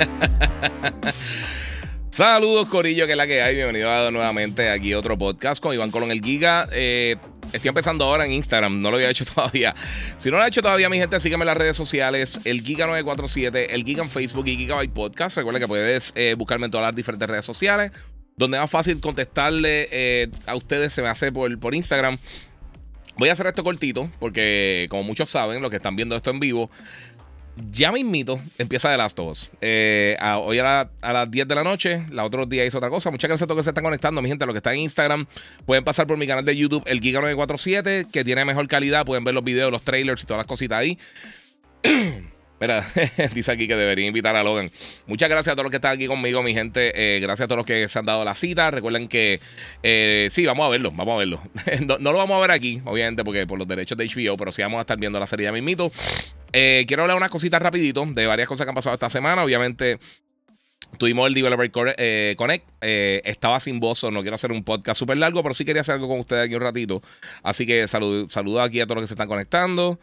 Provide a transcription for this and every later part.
Saludos, Corillo, que es la que hay. Bienvenido nuevamente aquí a otro podcast con Iván Colón el Giga. Eh, estoy empezando ahora en Instagram, no lo había hecho todavía. Si no lo ha hecho todavía, mi gente, sígueme en las redes sociales: el Giga947, el Giga en Facebook y Gigabyte Podcast. Recuerda que puedes eh, buscarme en todas las diferentes redes sociales. Donde más fácil contestarle eh, a ustedes se me hace por, por Instagram. Voy a hacer esto cortito, porque como muchos saben, los que están viendo esto en vivo, ya me invito, empieza The Last of Us. Eh, hoy a, las 10 de la noche, la otro día hizo otra cosa. Muchas gracias a todos los que se están conectando, mi gente, a los que están en Instagram. Pueden pasar por mi canal de YouTube, el Giga947, que tiene mejor calidad. Pueden ver los videos, los trailers y todas las cositas ahí. Mira, dice aquí que debería invitar a Logan. Muchas gracias a todos los que están aquí conmigo, mi gente. Eh, gracias a todos los que se han dado la cita. Recuerden que eh, sí, vamos a verlo, vamos a verlo. no, lo vamos a ver aquí, obviamente, porque por los derechos de HBO, pero sí vamos a estar viendo la serie de mismito. Eh, quiero hablar unas cositas rapidito de varias cosas que han pasado esta semana. Obviamente, Tuvimos el Developer Connect. estaba sin voz, no quiero hacer un podcast súper largo, pero sí quería hacer algo con ustedes aquí un ratito. Así que saludo, saludo aquí a todos los que se están conectando.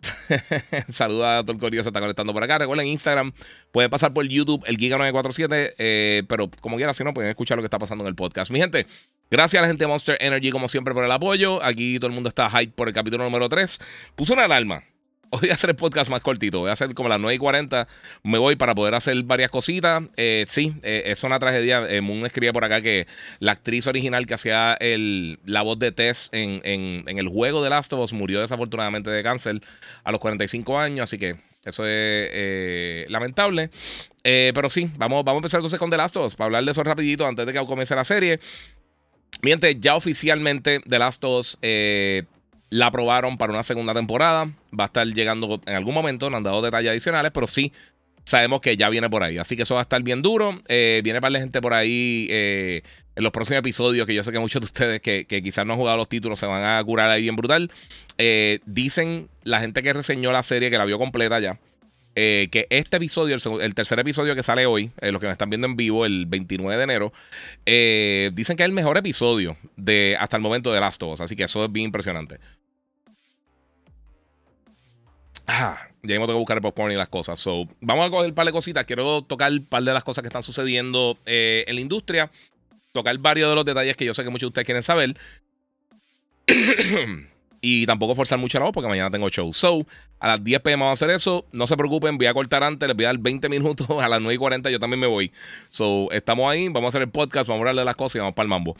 Saluda a todo el corillo se está conectando por acá. Recuerden Instagram, pueden pasar por YouTube, el Giga947, eh, pero como quiera, si no, pueden escuchar lo que está pasando en el podcast. Mi gente, gracias a la gente de Monster Energy, como siempre, por el apoyo. Aquí todo el mundo está hype por el capítulo número 3. Puso una alarma. Voy a hacer el podcast más cortito. Voy a hacer como las 9 y 40. Me voy para poder hacer varias cositas. Eh, sí, eh, es una tragedia. Eh, Moon escribía por acá que la actriz original que hacía el, la voz de Tess en, el juego de Last of Us murió desafortunadamente de cáncer a los 45 años. Así que eso es lamentable. pero sí, vamos, vamos a empezar entonces con The Last of Us. Para hablar de eso rapidito antes de que comience la serie. Miente, ya oficialmente The Last of Us la aprobaron para una segunda temporada. Va a estar llegando en algún momento. No han dado detalles adicionales, pero sí sabemos que ya viene por ahí. Así que eso va a estar bien duro. Eh, viene para la gente por ahí eh, en los próximos episodios, que yo sé que muchos de ustedes que, quizás no han jugado los títulos se van a curar ahí bien brutal. Eh, dicen la gente que reseñó la serie, que la vio completa ya. que este episodio, el, tercer episodio que sale hoy, los que me están viendo en vivo, el 29 de enero, dicen que es el mejor episodio de hasta el momento de Last of Us. Así que eso es bien impresionante. Ya hemos que buscar el popcorn y las cosas. So, vamos a coger un par de cositas. Quiero tocar un par de las cosas que están sucediendo eh, en la industria. Tocar varios de los detalles que yo sé que muchos de ustedes quieren saber. y tampoco forzar mucho la voz porque mañana tengo show. So, a las 10 pm vamos a hacer eso. No se preocupen, voy a cortar antes, les voy a dar 20 minutos. A las 9 y 40 yo también me voy. So, estamos ahí, vamos a hacer el podcast, vamos a hablar de las cosas y vamos para el mambo.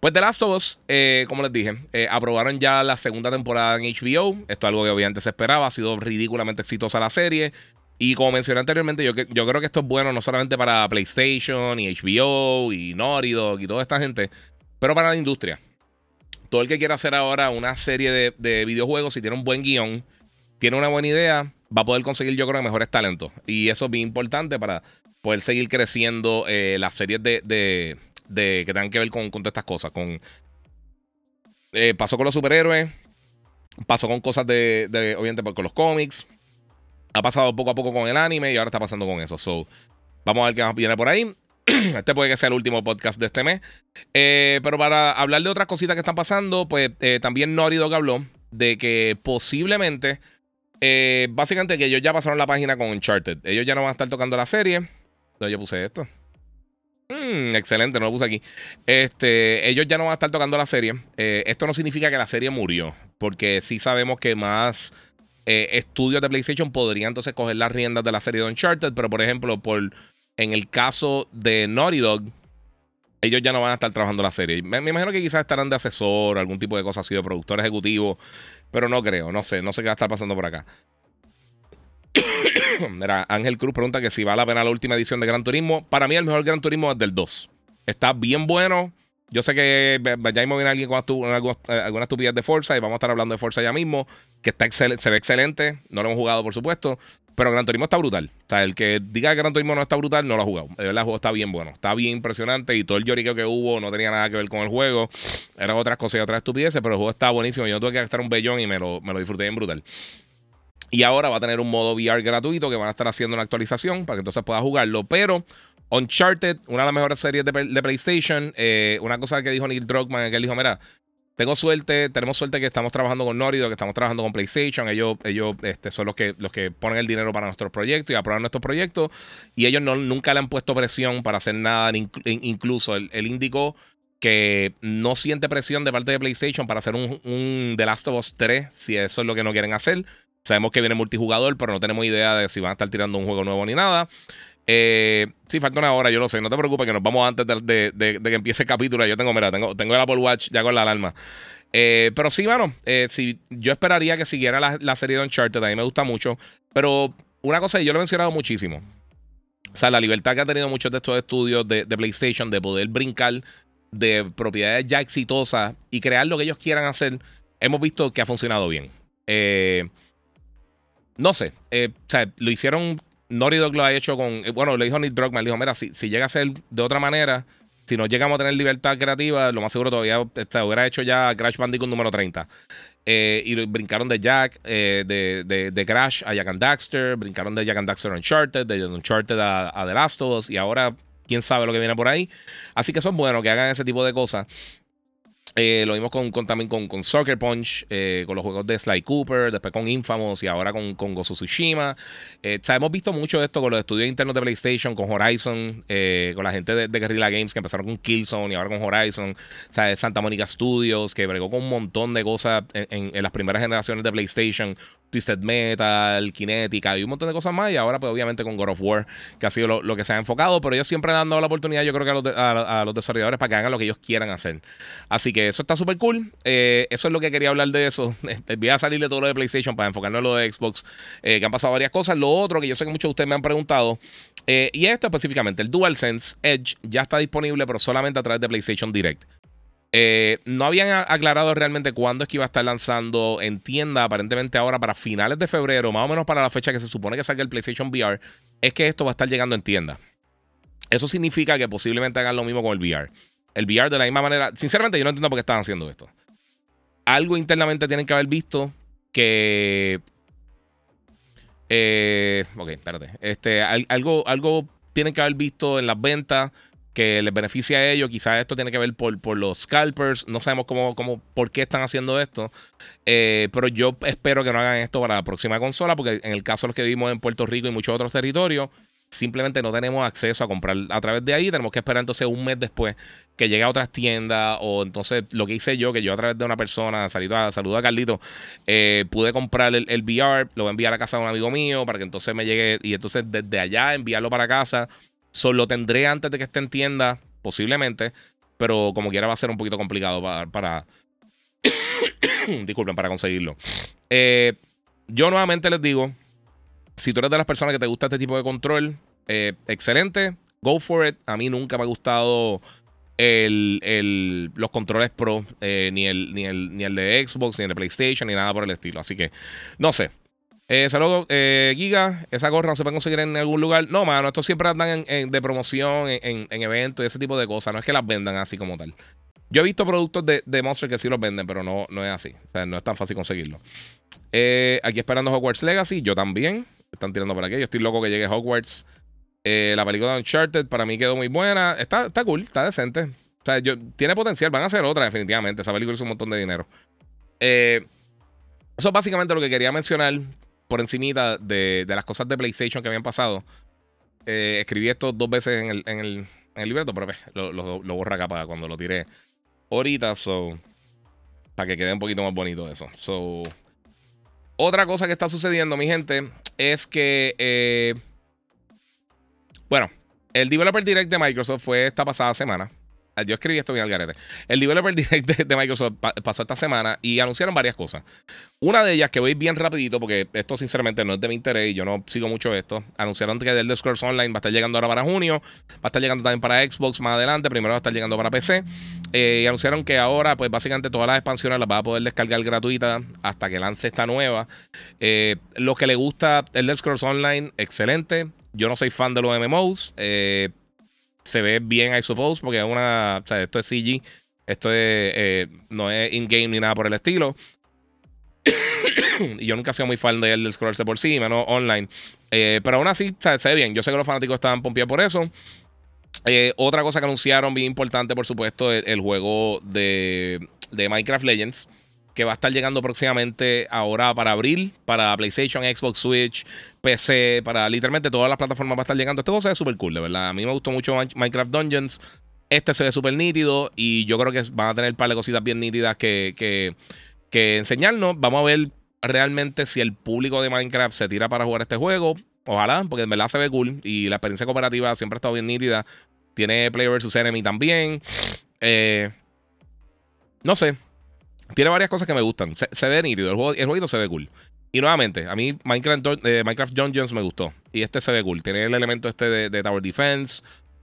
Pues The Last of Us, eh, como les dije, eh, aprobaron ya la segunda temporada en HBO. Esto es algo que obviamente se esperaba. Ha sido ridículamente exitosa la serie. Y como mencioné anteriormente, yo, yo creo que esto es bueno no solamente para PlayStation y HBO y Naughty Dog y toda esta gente, pero para la industria. Todo el que quiera hacer ahora una serie de, videojuegos, si tiene un buen guion, tiene una buena idea, va a poder conseguir, yo creo, mejores talentos. Y eso es bien importante para poder seguir creciendo eh, las series de, de, que tengan que ver con, todas estas cosas. Con, eh, pasó con los superhéroes, pasó con cosas de, obviamente, con los cómics. Ha pasado poco a poco con el anime y ahora está pasando con eso. So, vamos a ver qué viene por ahí. Este puede que sea el último podcast de este mes. Eh, pero para hablar de otras cositas que están pasando, pues eh, también Naughty Dog habló de que posiblemente, básicamente que ellos ya pasaron la página con Uncharted. Ellos ya no van a estar tocando la serie. Entonces yo puse esto. Mm, excelente, no lo puse aquí. Este, ellos ya no van a estar tocando la serie. Eh, esto no significa que la serie murió, porque sí sabemos que más eh, estudios de PlayStation podrían entonces coger las riendas de la serie de Uncharted, pero por ejemplo, por, en el caso de Naughty Dog, ellos ya no van a estar trabajando la serie. Me, imagino que quizás estarán de asesor, algún tipo de cosa así, de productor ejecutivo, pero no creo, no sé, no sé qué va a estar pasando por acá. Mira, Ángel Cruz pregunta que si vale la pena la última edición de Gran Turismo. Para mí, el mejor Gran Turismo es del 2. Está bien bueno. Yo sé que ya viene alguien con alguna estupidez de Forza y vamos a estar hablando de Forza ya mismo, que está se ve excelente. No lo hemos jugado, por supuesto. Pero Gran Turismo está brutal. O sea, el que diga que Gran Turismo no está brutal, no lo ha jugado. De verdad, el juego está bien bueno. Está bien impresionante y todo el lloriqueo que hubo no tenía nada que ver con el juego. Eran otras cosas y otras estupideces, pero el juego está buenísimo. Yo tuve que gastar un bellón y me lo, me lo disfruté bien brutal. Y ahora va a tener un modo VR gratuito que van a estar haciendo una actualización para que entonces pueda jugarlo. Pero Uncharted, una de las mejores series de, PlayStation, eh, una cosa que dijo Neil Druckmann, que él dijo, mira, tengo suerte, tenemos suerte que estamos trabajando con Norido, que estamos trabajando con PlayStation. Ellos, ellos este, son los que, los que ponen el dinero para nuestros proyectos y aprueban nuestros proyectos. Y ellos no, nunca le han puesto presión para hacer nada. Incluso él, indicó que no siente presión de parte de PlayStation para hacer un, un, The Last of Us 3, si eso es lo que no quieren hacer. Sabemos que viene multijugador, pero no tenemos idea de si van a estar tirando un juego nuevo ni nada. Eh, sí, falta una hora, yo lo sé. No te preocupes que nos vamos antes de, que empiece el capítulo. Yo tengo, mira, tengo, tengo el Apple Watch ya con la alarma. Eh, pero sí, bueno, eh, yo esperaría que siguiera la, serie de Uncharted. A mí me gusta mucho. Pero una cosa, yo lo he mencionado muchísimo. O sea, la libertad que ha tenido muchos de estos estudios de, PlayStation de poder brincar de propiedades ya exitosas y crear lo que ellos quieran hacer, hemos visto que ha funcionado bien. no sé, o sea, lo hicieron Naughty Dog lo ha hecho con. Eh, bueno, le dijo Neil Druckmann, le dijo: Mira, si, si llega a ser de otra manera, si no llegamos a tener libertad creativa, lo más seguro todavía este, hubiera hecho ya Crash Bandicoot número 30. Eh, y brincaron de Jack, eh, de, de, Crash a Jack and Daxter, brincaron de Jack and Daxter a Uncharted, de Uncharted a, a The Last of Us, y ahora quién sabe lo que viene por ahí. Así que son buenos que hagan ese tipo de cosas. Eh, lo vimos con, también con, con Soccer Punch, eh, con los juegos de Sly Cooper, después con Infamous y ahora con, con Gozo Tsushima. Eh, hemos visto mucho esto con los estudios internos de PlayStation, con Horizon, con la gente de, Guerrilla Games que empezaron con Killzone y ahora con Horizon. Santa Mónica Studios, que bregó con un montón de cosas en las primeras generaciones de PlayStation. Twisted Metal, Kinetica y un montón de cosas más. Y ahora, pues obviamente con God of War, que ha sido lo, que se ha enfocado. Pero ellos siempre han dado la oportunidad, yo creo que a los, desarrolladores para que hagan lo que ellos quieran hacer. Así que eso está súper cool. Eh, eso es lo que quería hablar de eso. Voy a salir de todo lo de PlayStation para enfocarnos en lo de Xbox, eh, que han pasado varias cosas. Lo otro que yo sé que muchos de ustedes me han preguntado, eh, y esto específicamente, el DualSense Edge ya está disponible, pero solamente a través de PlayStation Direct. Eh, no habían aclarado realmente cuándo es que iba a estar lanzando en tienda, aparentemente ahora para finales de febrero, más o menos para la fecha que se supone que salga el PlayStation VR, es que esto va a estar llegando en tienda. Eso significa que posiblemente hagan lo mismo con el VR. El VR de la misma manera, sinceramente yo no entiendo por qué están haciendo esto. Algo internamente tienen que haber visto que... Eh, ok, espérate. Este, algo, algo tienen que haber visto en las ventas que les beneficia a ellos. Quizás esto tiene que ver por, por los scalpers. No sabemos cómo, cómo, por qué están haciendo esto. Eh, pero yo espero que no hagan esto para la próxima consola, porque en el caso de los que vivimos en Puerto Rico y muchos otros territorios, simplemente no tenemos acceso a comprar a través de ahí. Tenemos que esperar entonces un mes después que llegue a otras tiendas. O entonces lo que hice yo, que yo a través de una persona, saludo a, saludo a Carlito, eh, pude comprar el, el, VR, lo voy a enviar a casa de un amigo mío para que entonces me llegue y entonces desde allá enviarlo para casa Solo tendré antes de que esté en tienda, posiblemente. Pero como quiera va a ser un poquito complicado para... disculpen, para conseguirlo. Eh, yo nuevamente les digo, si tú eres de las personas que te gusta este tipo de control, eh, excelente, go for it. A mí nunca me ha gustado el, los controles Pro, eh, ni, el, ni, el, ni el de Xbox, ni el de PlayStation, ni nada por el estilo. Así que, no sé. Eh, saludos, eh, Giga. Esa gorra no se puede conseguir en algún lugar. No, mano, estos siempre andan de promoción, en, eventos y ese tipo de cosas. No es que las vendan así como tal. Yo he visto productos de, Monster que sí los venden, pero no, no es así. O sea, no es tan fácil conseguirlo. Eh, aquí esperando Hogwarts Legacy. Yo también. Están tirando por aquí. Yo estoy loco que llegue Hogwarts. Eh, la película de Uncharted para mí quedó muy buena. Está, está cool, está decente. O sea, yo, tiene potencial. Van a hacer otra, definitivamente. Esa película es un montón de dinero. eso es básicamente lo que quería mencionar por encimita de, las cosas de PlayStation que habían pasado. Eh, escribí esto dos veces en el, en el, en el libreto, pero lo, lo, lo borra acá para cuando lo tiré ahorita. So, para que quede un poquito más bonito eso. So, otra cosa que está sucediendo, mi gente, es que. Eh, bueno, el Developer Direct de Microsoft fue esta pasada semana. Yo escribí esto bien al garete. El Developer Direct de, Microsoft pasó esta semana y anunciaron varias cosas. Una de ellas, que voy bien rapidito, porque esto sinceramente no es de mi interés y yo no sigo mucho esto. Anunciaron que el Scrolls Online va a estar llegando ahora para junio, va a estar llegando también para Xbox más adelante, primero va a estar llegando para PC. Eh, y anunciaron que ahora, pues básicamente todas las expansiones las va a poder descargar gratuita hasta que lance esta nueva. Eh, lo que le gusta el Scrolls Online, excelente. Yo no soy fan de los MMOs. Eh, se ve bien, I suppose, porque es una. O sea, esto es CG. Esto es, eh, no es in-game ni nada por el estilo. y yo nunca he sido muy fan de él del scrollarse por sí, menos online. Eh, pero aún así, se ve bien. Yo sé que los fanáticos estaban pompeados por eso. Eh, otra cosa que anunciaron, bien importante, por supuesto, el, el juego de, de Minecraft Legends que va a estar llegando próximamente ahora para abril, para PlayStation, Xbox, Switch, PC, para literalmente todas las plataformas va a estar llegando. Este juego se ve súper cool, de verdad. A mí me gustó mucho Minecraft Dungeons. Este se ve súper nítido y yo creo que van a tener un par de cositas bien nítidas que, que, enseñarnos. Vamos a ver realmente si el público de Minecraft se tira para jugar este juego. Ojalá, porque en verdad se ve cool y la experiencia cooperativa siempre ha estado bien nítida. Tiene Player vs. Enemy también. Eh, no sé, tiene varias cosas que me gustan. Se, ve nítido. El, juego, el jueguito se ve cool. Y nuevamente, a mí Minecraft, eh, Minecraft Dungeons me gustó. Y este se ve cool. Tiene el elemento este de, Tower Defense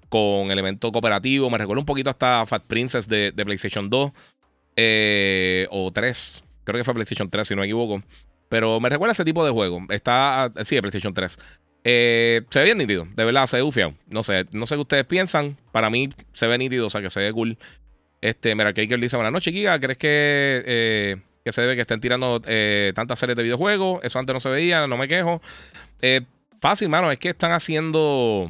con elemento cooperativo. Me recuerda un poquito hasta Fat Princess de, PlayStation 2 eh, o 3. Creo que fue PlayStation 3, si no me equivoco. Pero me recuerda ese tipo de juego. Está, sí, de PlayStation 3. Eh, se ve bien nítido, de verdad, se ve ufiado. No sé, no sé qué ustedes piensan. Para mí se ve nítido, o sea que se ve cool. Este, mira, Kaker dice: Buenas noches, Giga. ¿Crees que, eh, que se debe que estén tirando eh, tantas series de videojuegos? Eso antes no se veía, no me quejo. Eh, fácil, mano, es que están haciendo.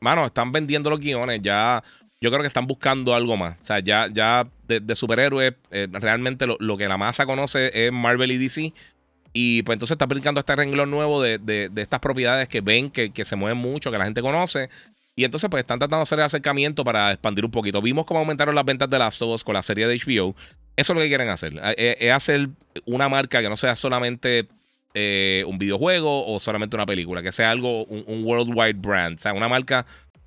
mano, están vendiendo los guiones. Ya. Yo creo que están buscando algo más. O sea, ya, ya de, superhéroes, realmente lo, que la masa conoce es Marvel y DC. Y pues entonces está aplicando este renglón nuevo de, estas propiedades que ven que, que, se mueven mucho, que la gente conoce. Y entonces, pues están tratando de hacer el acercamiento para expandir un poquito. Vimos cómo aumentaron las ventas de Last of Us con la serie de HBO. Eso es lo que quieren hacer. Eh, eh, es, hacer una marca que no sea solamente eh, un videojuego o solamente una película, que sea algo, un, worldwide brand. O sea, una marca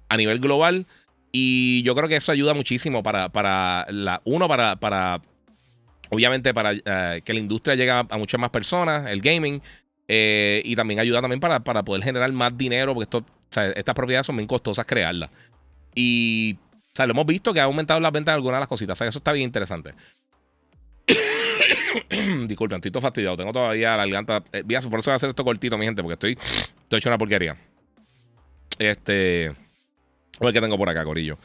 a nivel global. Y yo creo que eso ayuda muchísimo para, para la. Uno, para. para obviamente, para que la industria llegue a, muchas más personas, el gaming. y también ayuda también para, para poder generar más dinero, porque esto sea, estas propiedades son bien costosas crearlas. Y, o sea, lo hemos visto que ha aumentado las ventas de algunas de las cositas. O sea, eso está bien interesante. Disculpen, estoy todo fastidiado. Tengo todavía la garganta. Eh, voy a hacer esto cortito, mi gente, porque estoy, estoy hecho una porquería. Este. A ver qué tengo por acá, Corillo.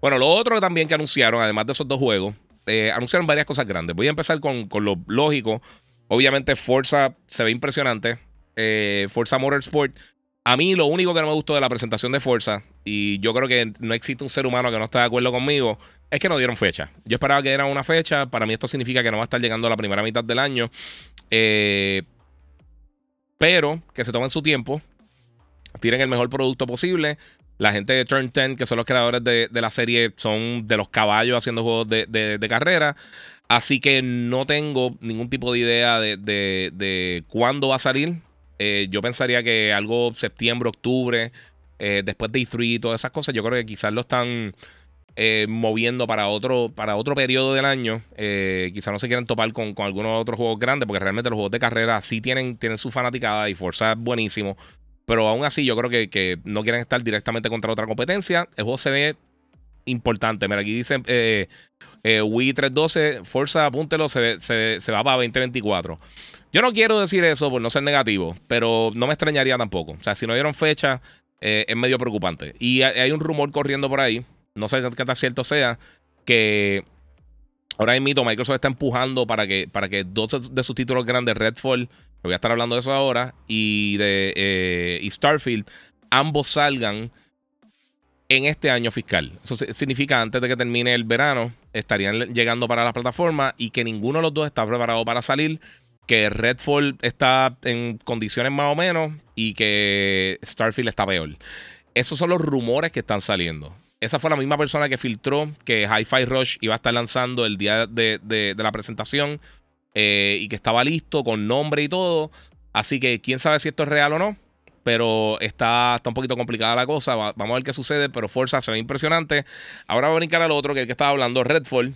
Bueno, lo otro también que anunciaron, además de esos dos juegos, eh, anunciaron varias cosas grandes. Voy a empezar con, con lo lógico. Obviamente, Forza se ve impresionante. Eh, Forza Motorsport a mí lo único que no me gustó de la presentación de Forza, y yo creo que no existe un ser humano que no esté de acuerdo conmigo, es que no dieron fecha. Yo esperaba que dieran una fecha. Para mí esto significa que no va a estar llegando a la primera mitad del año. Eh, pero que se tomen su tiempo. Tiren el mejor producto posible. La gente de Turn 10, que son los creadores de, la serie, son de los caballos haciendo juegos de, carrera. Así que no tengo ningún tipo de idea de, cuándo va a salir. Eh, yo pensaría que algo septiembre, octubre, eh, después de E3 y todas esas cosas, yo creo que quizás lo están eh, moviendo para otro, para otro periodo del año. quizás no se quieran topar con, algunos otros juegos grandes, porque realmente los juegos de carrera sí tienen, tienen su fanaticada y Forza es buenísimo. Pero aún así, yo creo que, no quieren estar directamente contra otra competencia. El juego se ve importante. Mira, aquí dice Wii 312, Forza, apúntelo, se, se, se va para 2024. Yo no quiero decir eso por no ser negativo, pero no me extrañaría tampoco. O sea, si no dieron fecha, eh, es medio preocupante. Y hay un rumor corriendo por ahí, no sé qué tan cierto sea, que ahora mismo Microsoft está empujando para que, para que dos de sus títulos grandes, Redfall, voy a estar hablando de eso ahora, y de eh, Starfield, ambos salgan en este año fiscal. Eso significa antes de que termine el verano, estarían llegando para la plataforma y que ninguno de los dos está preparado para salir que Redfall está en condiciones más o menos y que Starfield está peor. Esos son los rumores que están saliendo. Esa fue la misma persona que filtró que Hi-Fi Rush iba a estar lanzando el día de, la presentación eh, y que estaba listo con nombre y todo. Así que quién sabe si esto es real o no. pero está, está un poquito complicada la cosa. vamos a ver qué sucede, pero Forza se ve impresionante. Ahora voy a brincar al otro, que es el que estaba hablando, Redfall.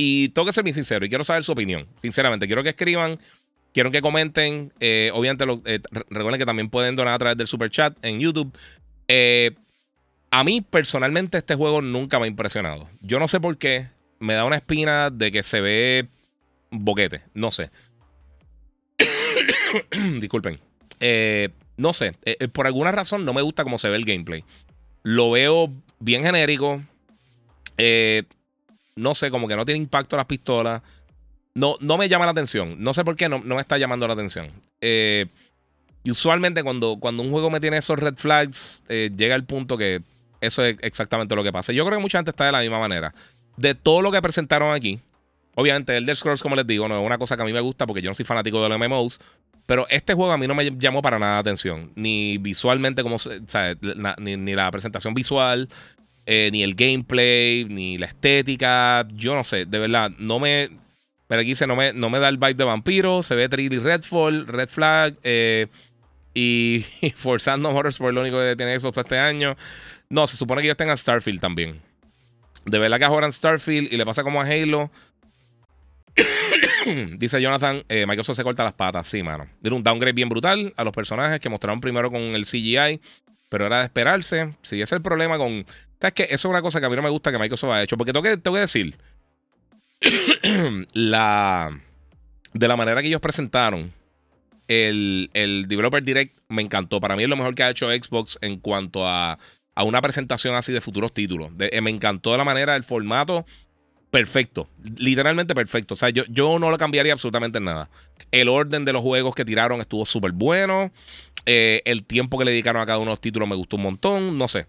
Y tengo que ser muy sincero y quiero saber su opinión. Sinceramente, quiero que escriban, quiero que comenten. Eh, obviamente, eh, recuerden que también pueden donar a través del super chat en YouTube. Eh, a mí, personalmente, este juego nunca me ha impresionado. Yo no sé por qué. Me da una espina de que se ve boquete. No sé. Disculpen. no sé. por alguna razón no me gusta cómo se ve el gameplay. Lo veo bien genérico. No sé, como que no tiene impacto las pistolas. No, no me llama la atención. No sé por qué no, no me está llamando la atención. Eh, y usualmente cuando, cuando un juego me tiene esos red flags, eh, llega el punto que eso es exactamente lo que pasa. Yo creo que mucha gente está de la misma manera. De todo lo que presentaron aquí, obviamente Elder Scrolls, como les digo, no es una cosa que a mí me gusta porque yo no soy fanático de los MMOs. Pero este juego a mí no me llamó para nada la atención. Ni visualmente, como, sea, ni, la presentación visual, eh, ni el gameplay, ni la estética. Yo no sé, de verdad, no me pero aquí dice, no me, no me da el vibe de vampiro. Se ve 3D Redfall, Red Flag. Eh, y, Forzando Motorsport, lo único que tiene Xbox este año. No, se supone que ellos tengan Starfield también. De verdad que juegan Starfield y le pasa como a Halo. Dice Jonathan, eh, Microsoft se corta las patas. Sí, mano. Tiene un downgrade bien brutal a los personajes que mostraron primero con el CGI. Pero era de esperarse. Si ese es el problema con. ¿Sabes qué? Eso es una cosa que a mí no me gusta que Microsoft haya hecho. Porque tengo que, tengo que decir. la, de la manera que ellos presentaron el, el, Developer Direct me encantó. Para mí es lo mejor que ha hecho Xbox en cuanto a, a una presentación así de futuros títulos. Eh, me encantó la manera, el formato. Perfecto, literalmente perfecto. O sea, yo, yo no lo cambiaría absolutamente nada. El orden de los juegos que tiraron estuvo súper bueno. Eh, el tiempo que le dedicaron a cada uno de los títulos me gustó un montón. No sé.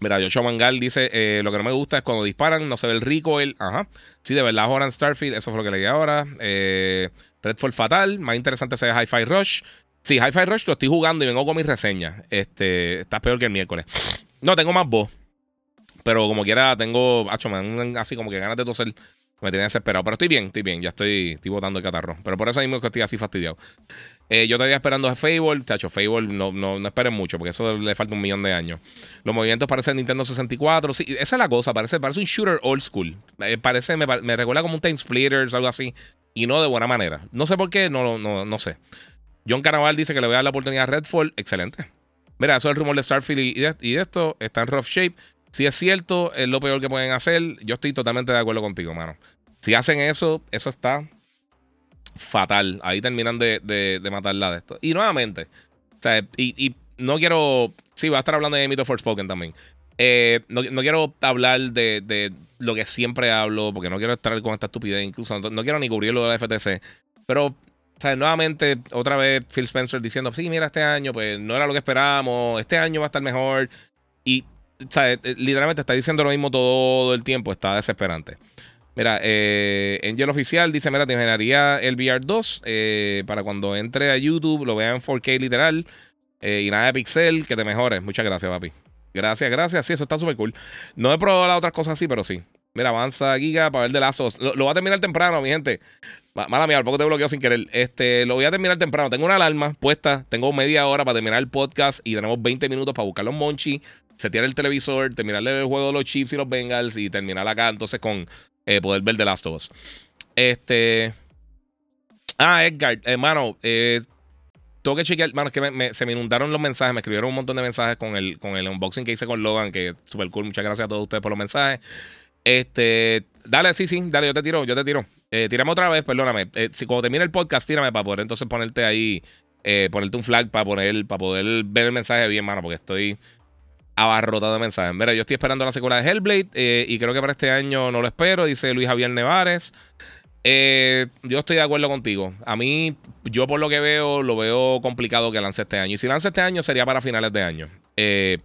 Mira, Joshua Mangal dice: eh, Lo que no me gusta es cuando disparan, no se ve el recoil. Ajá. Sí, de verdad, Horan Starfield, eso fue lo que leí ahora. Eh, Redfall Fatal, más interesante sea Hi-Fi Rush. Sí, Hi-Fi Rush lo estoy jugando y vengo con mis reseñas. Este, está peor que el miércoles. No, tengo más voz. Pero como quiera, tengo. Hacho, así como que ganas de toser. Me tiene desesperado. Pero estoy bien, estoy bien. Ya estoy, estoy botando el catarro. Pero por eso mismo que estoy así fastidiado. Eh, yo todavía esperando a Fable. Chacho, Fable no, no, no, esperen mucho porque eso le falta un millón de años. Los movimientos parecen Nintendo 64. Sí, esa es la cosa. Parece, parece un shooter old school. Parece, me, me, recuerda como un Time Splitters, algo así. Y no de buena manera. No sé por qué, no, no, no sé. John Caraval dice que le voy a dar la oportunidad a Redfall. Excelente. Mira, eso es el rumor de Starfield y y de esto. Está en rough shape. Si es cierto, es lo peor que pueden hacer. Yo estoy totalmente de acuerdo contigo, mano. Si hacen eso, eso está fatal. Ahí terminan de, de, matarla de esto. Y nuevamente, o sea, y, no quiero. Sí, voy a estar hablando de Mito Forspoken también. Eh, no, quiero hablar de, lo que siempre hablo, porque no quiero estar con esta estupidez. Incluso no, quiero ni cubrir lo de la FTC. Pero, o sea, nuevamente, otra vez Phil Spencer diciendo: Sí, mira, este año, pues no era lo que esperábamos. Este año va a estar mejor. Y, eh, literalmente está diciendo lo mismo todo el tiempo. Está desesperante. Mira, eh, Angel Oficial dice: Mira, te imaginaría el VR 2 eh, para cuando entre a YouTube lo vean en 4K literal eh, y nada de pixel, que te mejores. Muchas gracias, papi. Gracias, gracias. Sí, eso está súper cool. No he probado las otras cosas así, pero sí. Mira, avanza Giga para ver de lazos. Lo, lo voy a terminar temprano, mi gente. Mala mía, al poco te bloqueo sin querer. Este, lo voy a terminar temprano. Tengo una alarma puesta. Tengo media hora para terminar el podcast y tenemos 20 minutos para buscar los monchi, setear el televisor, terminar el juego de los chips y los Bengals y terminar acá entonces con eh, poder ver The Last of Us. Este. Ah, Edgar, hermano, eh, tengo que chequear, hermano, que se me inundaron los mensajes, me escribieron un montón de mensajes con el, con el unboxing que hice con Logan, que es súper cool. Muchas gracias a todos ustedes por los mensajes. Este, dale, sí, sí, dale, yo te tiro, yo te tiro. Eh, otra vez, perdóname. Eh, si cuando termine el podcast, tírame para poder entonces ponerte ahí, ponerte un flag para poner, para poder ver el mensaje bien, hermano, porque estoy abarrotado de mensajes. Mira, yo estoy esperando la secuela de Hellblade eh, y creo que para este año no lo espero, dice Luis Javier Nevares. Eh, yo estoy de acuerdo contigo. A mí, yo por lo que veo, lo veo complicado que lance este año. Y si lance este año, sería para finales de año. Eh,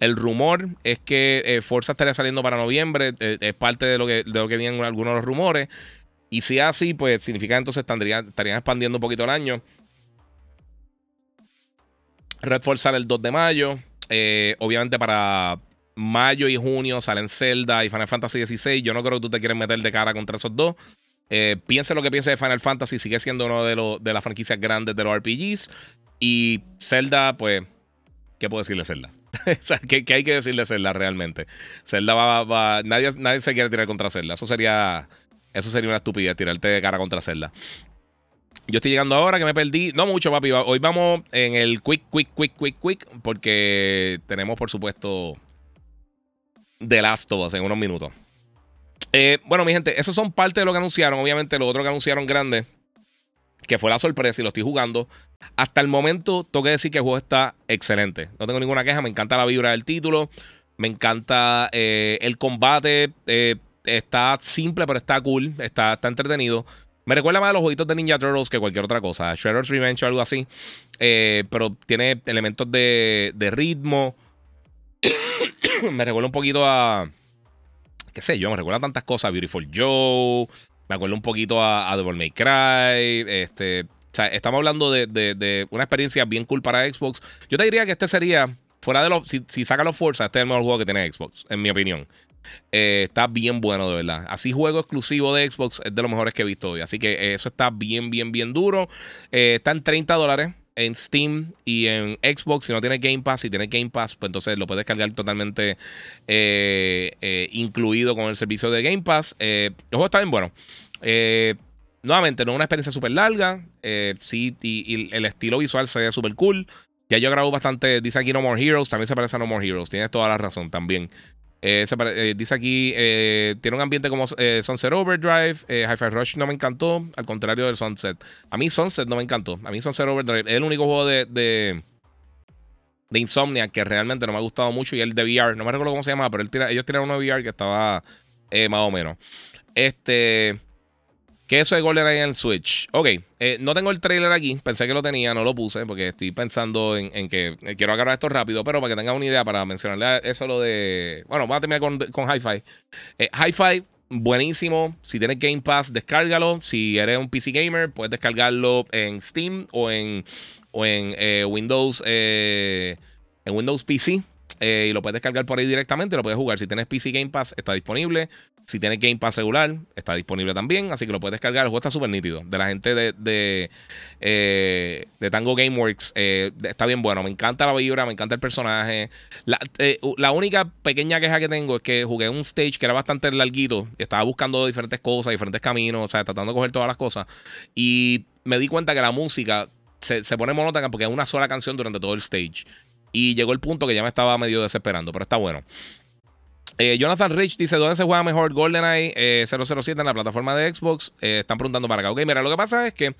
el rumor es que Forza estaría saliendo para noviembre. es parte de lo que, de lo que vienen algunos de los rumores. Y si así, pues significa entonces estarían, estarían expandiendo un poquito el año. Redfall sale el 2 de mayo. Eh, obviamente para mayo y junio salen Zelda y Final Fantasy XVI. Yo no creo que tú te quieras meter de cara contra esos dos. Eh, piense lo que piense de Final Fantasy, sigue siendo uno de, de las franquicias grandes de los RPGs. Y Zelda, pues, ¿qué puedo decirle Zelda? ¿qué, hay que decirle Zelda realmente? Zelda va, va, nadie, nadie se quiere tirar contra Zelda. Eso sería, eso sería una estupidez, tirarte de cara contra Zelda. Yo estoy llegando ahora que me perdí. No mucho, papi. Hoy vamos en el quick, quick, quick, quick, quick. Porque tenemos, por supuesto, The Last of Us en unos minutos. Eh, bueno, mi gente, esos son parte de lo que anunciaron. Obviamente, lo otro que anunciaron grande, que fue la sorpresa y lo estoy jugando. Hasta el momento, tengo que decir que el juego está excelente. No tengo ninguna queja. Me encanta la vibra del título. Me encanta eh, el combate. Eh, está simple, pero está cool. Está, está entretenido. Me recuerda más a los jueguitos de Ninja Turtles que cualquier otra cosa. Shredder's Revenge o algo así. pero tiene elementos de, de ritmo. me recuerda un poquito a qué sé yo, me recuerda tantas cosas, Beautiful Joe, me acuerdo un poquito a, Devil May Cry, este, o sea, estamos hablando de, una experiencia bien cool para Xbox. Yo te diría que este sería, fuera de los, si, si saca los Forza, este es el mejor juego que tiene Xbox, en mi opinión. Eh, está bien bueno, de verdad. Así, juego exclusivo de Xbox es de los mejores que he visto hoy. Así que eso está bien, bien, bien duro. Eh, está en 30 dólares en Steam y en Xbox. Si no tiene Game Pass, si tiene Game Pass, pues entonces lo puedes cargar totalmente eh, eh, incluido con el servicio de Game Pass. Eh, el está bien bueno. nuevamente, no es una experiencia súper larga. sí, y, el estilo visual se ve súper cool. Ya yo grabo bastante. Dice aquí No More Heroes. También se parece a No More Heroes. Tienes toda la razón también. Eh, eh, dice aquí, eh, tiene un ambiente como Sunset Overdrive. Hi-Fi Rush no me encantó, al contrario del Sunset. A mí Sunset no me encantó. A mí Sunset Overdrive es el único juego de, de, Insomnia que realmente no me ha gustado mucho. Y el de VR, no me recuerdo cómo se llama, pero ellos tiraron uno de VR que estaba más o menos. Este. ¿Qué eso de GoldenEye en Switch? Ok, eh, no tengo el trailer aquí. Pensé que lo tenía, no lo puse porque estoy pensando en, que eh, quiero agarrar esto rápido, pero para que tengan una idea, para mencionarle eso lo de. Bueno, vamos a terminar con, con Hi-Fi. Eh, Hi-Fi, buenísimo. Si tienes Game Pass, descárgalo. Si eres un PC gamer, puedes descargarlo en Steam o en, o en Windows. en Windows PC. Y lo puedes descargar por ahí directamente, lo puedes jugar. Si tienes PC Game Pass, está disponible. Si tienes Game Pass regular, está disponible también, así que lo puedes descargar. El juego está súper nítido. De la gente de, de, eh, Tango Gameworks, eh, está bien bueno. Me encanta la vibra, me encanta el personaje. Eh, la, única pequeña queja que tengo es que jugué un stage que era bastante larguito. Estaba buscando diferentes cosas, diferentes caminos, o sea, tratando de coger todas las cosas. Y me di cuenta que la música se, se pone monótona porque es una sola canción durante todo el stage. Y llegó el punto que ya me estaba medio desesperando, pero está bueno. Eh, Jonathan Rich dice: ¿Dónde se juega mejor GoldenEye eh, 007 en la plataforma de Xbox? Eh, están preguntando para acá. Ok, mira, lo que pasa es que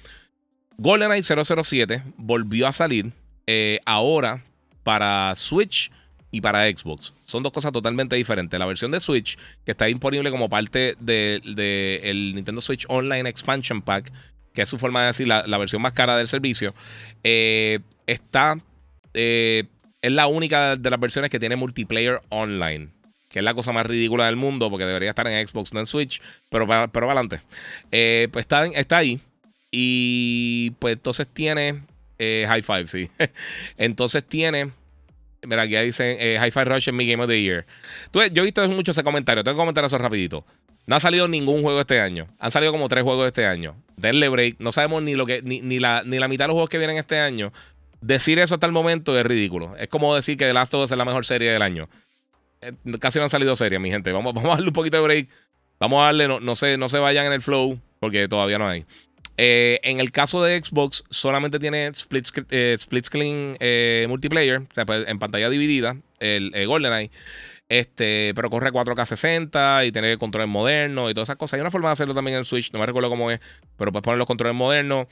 GoldenEye 007 volvió a salir eh, ahora para Switch y para Xbox. Son dos cosas totalmente diferentes. La versión de Switch, que está disponible como parte del de, Nintendo Switch Online Expansion Pack, que es su forma de decir la, la versión más cara del servicio, está. Es la única de las versiones que tiene multiplayer online que es la cosa más ridícula del mundo, porque debería estar en Xbox, no en Switch, pero para, pero adelante. Eh, pues está, está ahí. Y pues entonces tiene eh, High Five, sí. entonces tiene. Mira, aquí dicen eh, High Five Rush en mi Game of the Year. yo he visto mucho ese comentario. Tengo que comentar eso rapidito. No ha salido ningún juego este año. Han salido como tres juegos este año. Denle break. No sabemos ni lo que ni, ni, la, ni la mitad de los juegos que vienen este año. Decir eso hasta el momento es ridículo. Es como decir que The Last of Us es la mejor serie del año. Eh, casi no han salido serias, mi gente. Vamos, vamos a darle un poquito de break. Vamos a darle, no, no, se, no se vayan en el flow, porque todavía no hay. Eh, en el caso de Xbox, solamente tiene split, eh, split screen multiplayer, o sea, pues, en pantalla dividida, el, GoldenEye. Este, pero corre 4K 60 y tiene controles modernos y todas esas cosas. Hay una forma de hacerlo también en Switch, no me recuerdo cómo es, pero puedes poner los controles modernos.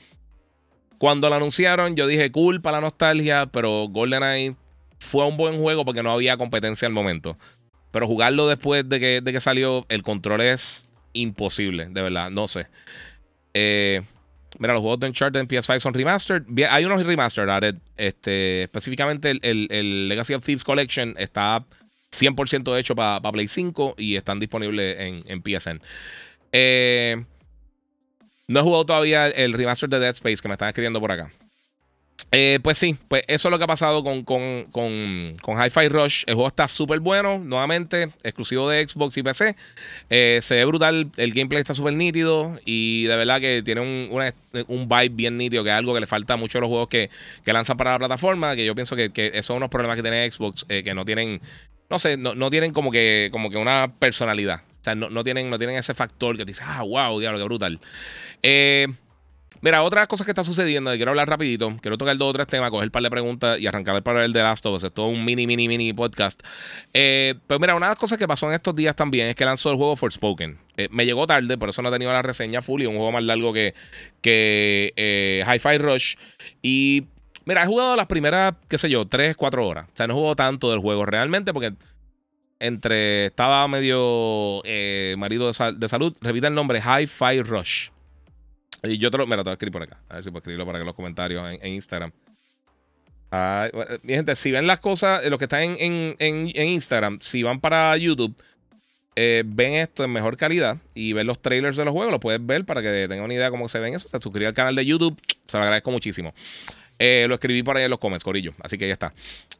Cuando lo anunciaron, yo dije cool para la nostalgia, pero GoldenEye fue un buen juego porque no había competencia al momento. Pero jugarlo después de que, de que salió, el control es imposible, de verdad, no sé. Eh, mira, los juegos de Uncharted en PS5 son remastered. hay unos remastered, Este, específicamente el, Legacy of Thieves Collection está 100% hecho para Play 5 y están disponibles en, en PSN. Eh, no he jugado todavía el remaster de Dead Space que me están escribiendo por acá. Eh, pues sí, pues eso es lo que ha pasado con, con, con, con Hi-Fi Rush. El juego está súper bueno, nuevamente, exclusivo de Xbox y PC. Eh, se ve brutal, el gameplay está súper nítido y de verdad que tiene un, un, vibe bien nítido, que es algo que le falta mucho a los juegos que, que lanzan para la plataforma, que yo pienso que, que esos son unos problemas que tiene Xbox, eh, que no tienen, no sé, no, no, tienen como que, como que una personalidad. No, no, tienen, no tienen ese factor que te ah, wow, diablo, qué brutal. Eh, Mira, otras cosas que está sucediendo, quiero hablar rapidito, quiero tocar dos o tres temas, coger un par de preguntas y arrancar para el de Last of Us. Es todo un mini, mini, mini podcast. Eh, pero mira, una de las cosas que pasó en estos días también es que lanzó el juego Forspoken. Eh, me llegó tarde, por eso no he tenido la reseña full y un juego más largo que, que eh, Hi-Fi Rush. Y mira, he jugado las primeras, qué sé yo, tres, cuatro horas. O sea, no he jugado tanto del juego realmente porque entre estaba medio eh, marido de, salud, repita el nombre, Hi-Fi Rush. Y yo te lo, mira, te voy a escribir por acá. A ver si puedo escribirlo para que los comentarios en, Instagram. mi gente, si ven las cosas, los que están en, Instagram, si van para YouTube, eh, ven esto en mejor calidad y ven los trailers de los juegos, lo puedes ver para que tengan una idea de cómo se ven eso. Se al canal de YouTube, se lo agradezco muchísimo. Eh, lo escribí por ahí en los comments, Corillo. Así que ya está.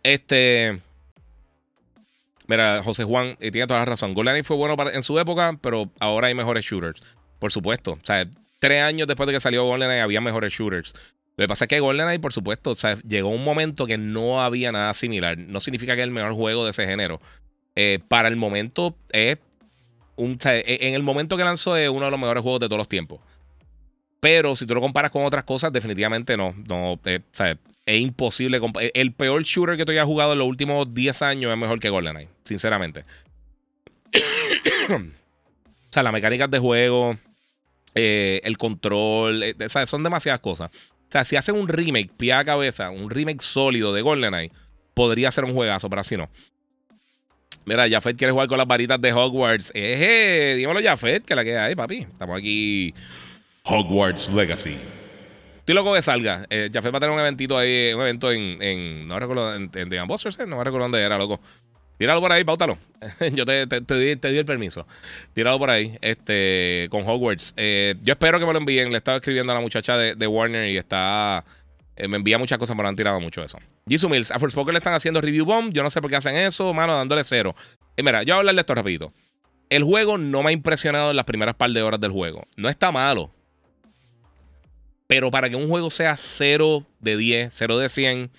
Este. Mira, José Juan eh, tiene toda la razón. GoldenEye fue bueno en su época, pero ahora hay mejores shooters. Por supuesto. O sea, tres años después de que salió GoldenEye había mejores shooters. Lo que pasa es que GoldenEye, por supuesto, o sea, llegó un momento que no había nada similar. No significa que es el mejor juego de ese género. Eh, para el momento es un, e, en el momento que lanzó es uno de los mejores juegos de todos los tiempos. Pero si tú lo comparas con otras cosas, definitivamente no. no eh, o sea, es imposible. El peor shooter que tú hayas jugado en los últimos 10 años es mejor que GoldenEye, sinceramente. o sea, las mecánicas de juego, eh, el control, eh, son demasiadas cosas. O sea, si hacen un remake, pie a cabeza, un remake sólido de GoldenEye, podría ser un juegazo, pero así no. Mira, Jafet quiere jugar con las varitas de Hogwarts. Eje, dímelo, Jafet, que la que hay, papi. Estamos aquí. Hogwarts Legacy. Estoy loco que salga. Eh, Jafet va a tener un eventito ahí, un evento en. no recuerdo, en, en The Ambassadors, no recuerdo dónde era, loco. Tíralo por ahí, pautalo. yo te, te, di, el permiso. Tíralo por ahí, este, con Hogwarts. Eh, yo espero que me lo envíen. Le estaba escribiendo a la muchacha de, Warner y está. Eh, me envía muchas cosas, pero han tirado mucho eso. Jisoo Mills, a Forspoken le están haciendo review bomb. Yo no sé por qué hacen eso, mano, dándole cero. Y mira, yo voy a hablarle esto rapidito. El juego no me ha impresionado en las primeras par de horas del juego. No está malo. Pero para que un juego sea 0 de 10, 0 de 100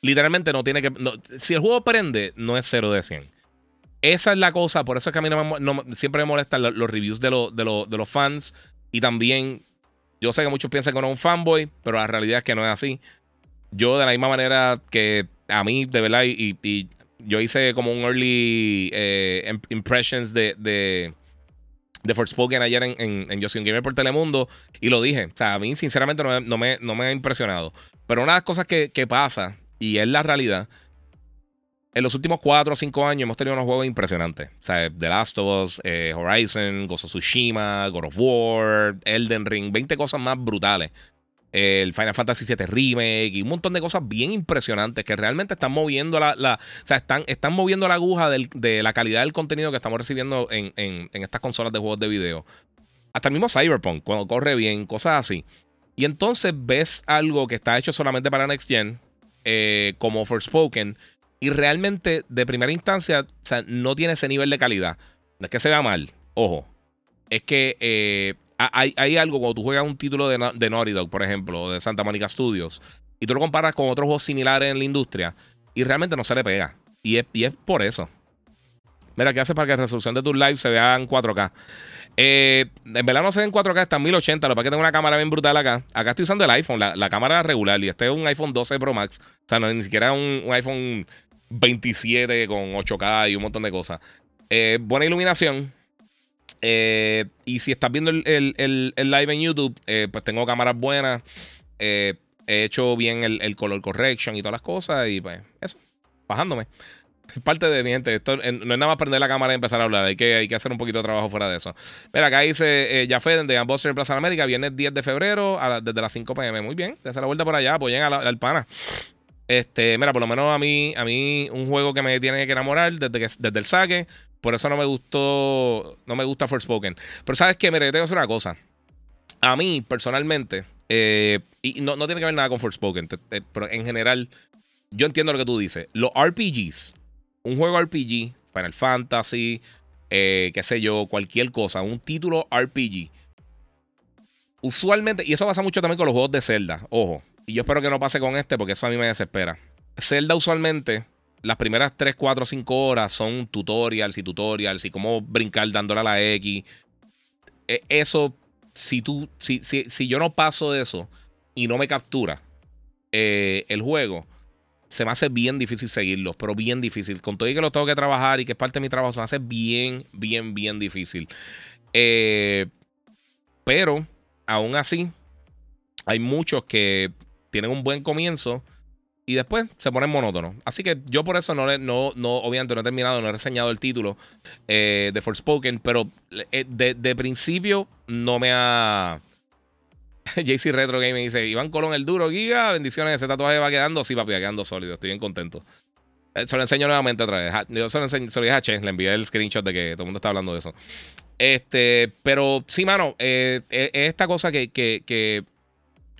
literalmente no tiene que. si el juego prende, no es 0 de 100. Esa es la cosa, por eso es que a mí no siempre me molestan los, reviews de, de, los fans. Y también, yo sé que muchos piensan que no es un fanboy, pero la realidad es que no es así. Yo, de la misma manera que a mí, de verdad, y, yo hice como un early eh, impressions de, de, de Forspoken ayer en, en, en Gamer por Telemundo y lo dije. O sea, a mí, sinceramente, no me, no me, ha impresionado. Pero una de las cosas que, que pasa y es la realidad. En los últimos 4 o 5 años hemos tenido unos juegos impresionantes. O sea, The Last of Us, eh, Horizon, of Tsushima, God of War, Elden Ring, 20 cosas más brutales. El Final Fantasy VII Remake y un montón de cosas bien impresionantes que realmente están moviendo la, la o sea, están, están moviendo la aguja de la calidad del contenido que estamos recibiendo en, en, en estas consolas de juegos de video. Hasta el mismo Cyberpunk, cuando corre bien, cosas así. Y entonces ves algo que está hecho solamente para Next Gen, eh, como Forspoken. Y realmente, de primera instancia, no tiene ese nivel de calidad. No es que se vea mal, ojo. Es que eh, hay, algo cuando tú juegas un título de, de Naughty Dog, por ejemplo, de Santa Monica Studios, y tú lo comparas con otros juegos similares en la industria, y realmente no se le pega. Y es, y es por eso. Mira, ¿qué hace para que la resolución de tus lives se vea en 4K? Eh, en verdad no se ve en 4K, está en 1080. Lo que que tengo una cámara bien brutal acá. Acá estoy usando el iPhone, la, cámara regular. Y este es un iPhone 12 Pro Max. O sea, no, ni siquiera un, un iPhone 27 con 8K y un montón de cosas. Eh, buena iluminación. Eh, y si estás viendo el, live en YouTube, pues tengo cámaras buenas. he hecho bien el, el color correction y todas las cosas. Y pues, eso, bajándome. Es parte de mi gente. Esto no es nada más prender la cámara y empezar a hablar. Hay que, hay que hacer un poquito de trabajo fuera de eso. Mira, acá dice eh, Jafé de Unboxer en Plaza de América, viernes 10 de febrero desde las 5 pm. Muy bien, hacer la vuelta por allá, apoyen al pana. Este, mira, por lo menos a mí, a mí, un juego que me tiene que enamorar desde, que, desde el saque. Por eso no me gustó, no me gusta Forspoken. Pero sabes qué, mira, yo tengo que hacer una cosa. A mí, personalmente, Eh, y no, tiene que ver nada con Forspoken, pero en general, yo entiendo lo que tú dices. Los RPGs, un juego RPG, Final Fantasy, eh, qué sé yo, cualquier cosa, un título RPG. Usualmente, y eso pasa mucho también con los juegos de Zelda, ojo. Y yo espero que no pase con este porque eso a mí me desespera. Zelda usualmente, las primeras 3, 4, 5 horas son tutorials y tutorials y cómo brincar dándole a la X. E, eso, si tú, si, si, yo no paso de eso y no me captura eh, el juego, se me hace bien difícil seguirlos, pero bien difícil. Con todo y que lo tengo que trabajar y que es parte de mi trabajo, se me hace bien, bien, bien difícil. Eh, pero, aún así, hay muchos que tienen un buen comienzo y después se ponen monótonos. Así que yo por eso no, no, no obviamente no he terminado, no he reseñado el título eh, de Forspoken, pero eh, de, principio no me ha... JC Retro Game dice, Iván Colón el duro, Giga, bendiciones, ese tatuaje va quedando, sí papi, va quedando sólido, estoy bien contento. Eh, se lo enseño nuevamente otra vez. Yo se lo, enseño, se lo dije a Che, le envié el screenshot de que todo el mundo está hablando de eso. Este, pero sí, mano, es esta cosa que, que, que,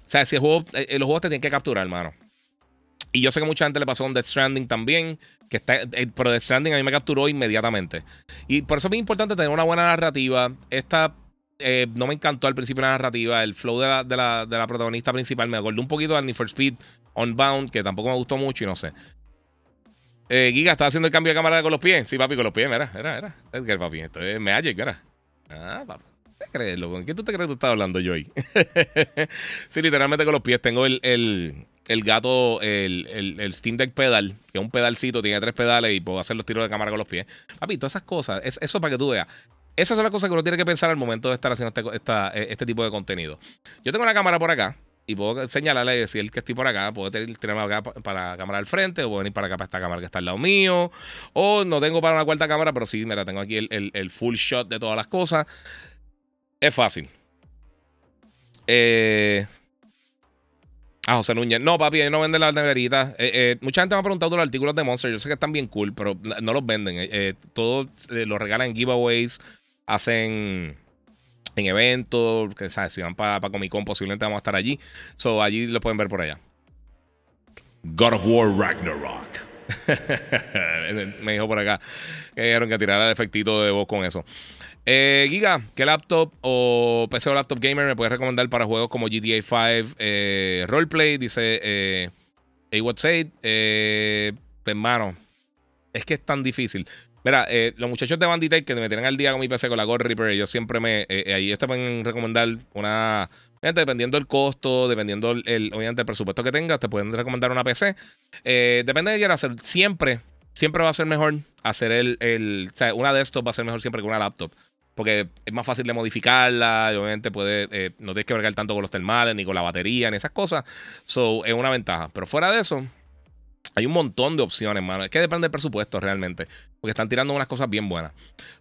o sea, si el juego, los juegos te tienen que capturar, hermano. Y yo sé que mucha gente le pasó con Death Stranding también. Que está, eh, pero Death Stranding a mí me capturó inmediatamente. Y por eso es muy importante tener una buena narrativa. Esta eh, no me encantó al principio la narrativa. El flow de la, de la, de la protagonista principal me acordó un poquito de Need for Speed Unbound, que tampoco me gustó mucho y no sé. Eh, Giga, ¿estás haciendo el cambio de cámara con los pies? Sí, papi, con los pies, era, era, era. Que papi, esto es Magic, era. Ah, papi. ¿Qué crees, loco? ¿Qué tú te crees que tú estás hablando, Joy? sí, literalmente con los pies tengo el el gato, el, el, Steam Deck pedal, que es un pedalcito, tiene tres pedales y puedo hacer los tiros de cámara con los pies. Papi, todas esas cosas, es, eso para que tú veas. Esas son las cosas que uno tiene que pensar al momento de estar haciendo este, e, este tipo de contenido. Yo tengo una cámara por acá y puedo señalarle y decir que estoy por acá. Puedo tener, acá para la cámara al frente o puedo venir para acá para esta cámara que está al lado mío. O no tengo para una cuarta cámara, pero sí, mira, tengo aquí el, el full shot de todas las cosas. Es fácil. Eh, Ah, José Núñez. No, papi, no venden las neveritas. Eh, eh, mucha gente me ha preguntado los artículos de Monster. Yo sé que están bien cool, pero no los venden. Eh, todos los regalan en giveaways, hacen en eventos, que sabes, si van para Comic Con posiblemente vamos a estar allí. So, allí lo pueden ver por allá. God of War Ragnarok. me dijo por acá que dijeron que tirara el efectito de voz con eso. Eh, Giga, ¿qué laptop o PC o laptop gamer me puedes recomendar para juegos como GTA 5 eh, Roleplay? Dice eh, A eh, pues, hermano, es que es tan difícil. Mira, eh, los muchachos de Banditech que me tienen al día con mi PC con la Gold Reaper, ellos siempre me. ahí ellos te pueden recomendar una. Dependiendo del costo, dependiendo el, obviamente el presupuesto que tengas, te pueden recomendar una PC. depende de qué quieras hacer. Siempre, siempre va a ser mejor hacer el, el. O sea, una desktop va a ser mejor siempre que una laptop porque es más fácil de modificarla, y obviamente puede, eh, no tienes que bregar tanto con los termales, ni con la batería, ni esas cosas. So, es una ventaja. Pero fuera de eso, hay un montón de opciones, mano. Es que depende del presupuesto realmente. Porque están tirando unas cosas bien buenas.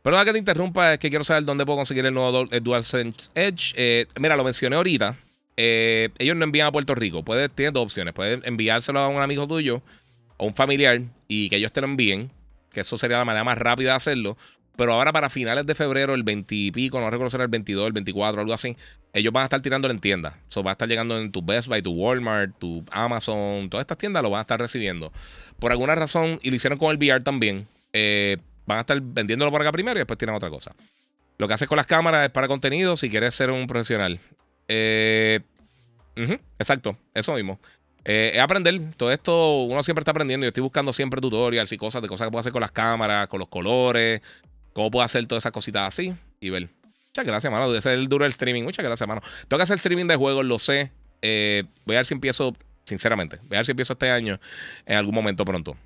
Pero que te interrumpa, es que quiero saber dónde puedo conseguir el nuevo DualSense Edge. Eh, mira, lo mencioné ahorita. Eh, ellos no envían a Puerto Rico. Puedes, tienes dos opciones. Puedes enviárselo a un amigo tuyo o un familiar y que ellos te lo envíen. Que eso sería la manera más rápida de hacerlo. Pero ahora para finales de febrero, el 20 y pico, no recuerdo si el 22, el 24, algo así, ellos van a estar tirando en tiendas. Eso va a estar llegando en tu Best Buy, tu Walmart, tu Amazon, todas estas tiendas lo van a estar recibiendo. Por alguna razón, y lo hicieron con el VR también, eh, van a estar vendiéndolo por acá primero y después tienen otra cosa. Lo que haces con las cámaras es para contenido si quieres ser un profesional. Eh, exacto, eso mismo. Eh, es aprender. Todo esto uno siempre está aprendiendo. Yo estoy buscando siempre tutorials y cosas de cosas que puedo hacer con las cámaras, con los colores, cómo puedo hacer todas esas cositas así y ver. Muchas gracias, mano. Debe ser el duro del streaming. Muchas gracias, mano. Tengo que hacer streaming de juegos, lo sé. Eh, voy a ver si empiezo, sinceramente, voy a ver si empiezo este año en algún momento pronto.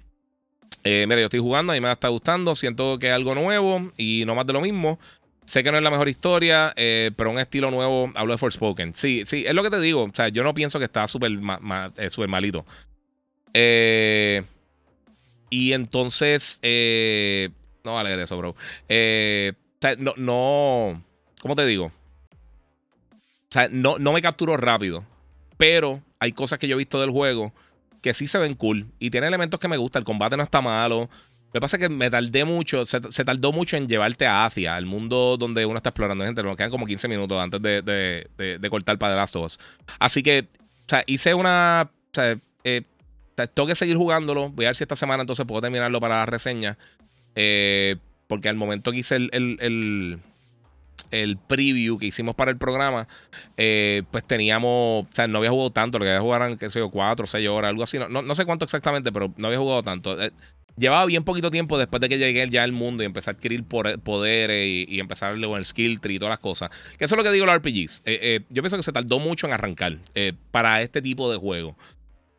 Eh, mira, yo estoy jugando, a mí me está gustando, siento que es algo nuevo y no más de lo mismo. Sé que no es la mejor historia, eh, pero un estilo nuevo. Hablo de Forspoken. Sí, sí, es lo que te digo. O sea, yo no pienso que está súper super malito. y entonces, no vale eso, bro. Eh, o sea, no, no. ¿Cómo te digo? O sea, no, no me capturo rápido. Pero hay cosas que yo he visto del juego que sí se ven cool. Y tiene elementos que me gustan. El combate no está malo. Lo que pasa es que me tardé mucho, se, tardó mucho en llevarte a Asia, al mundo donde uno está explorando. Gente, nos quedan como 15 minutos antes de, de, cortar para The Last of Us. Así que, o sea, hice una. O sea, eh, tengo que seguir jugándolo. Voy a ver si esta semana entonces puedo terminarlo para la reseña. Eh, porque al momento que hice el, el, el, preview que hicimos para el programa, eh, pues teníamos, o sea, no había jugado tanto, lo que había jugado eran, qué sé yo, cuatro o seis horas, algo así. No, no, sé cuánto exactamente, pero no había jugado tanto. Eh, llevaba bien poquito tiempo después de que llegué ya al mundo y empecé a adquirir poderes y, y empezar con el skill tree y todas las cosas. Que eso es lo que digo los RPGs. yo pienso que se tardó mucho en arrancar para este tipo de juego.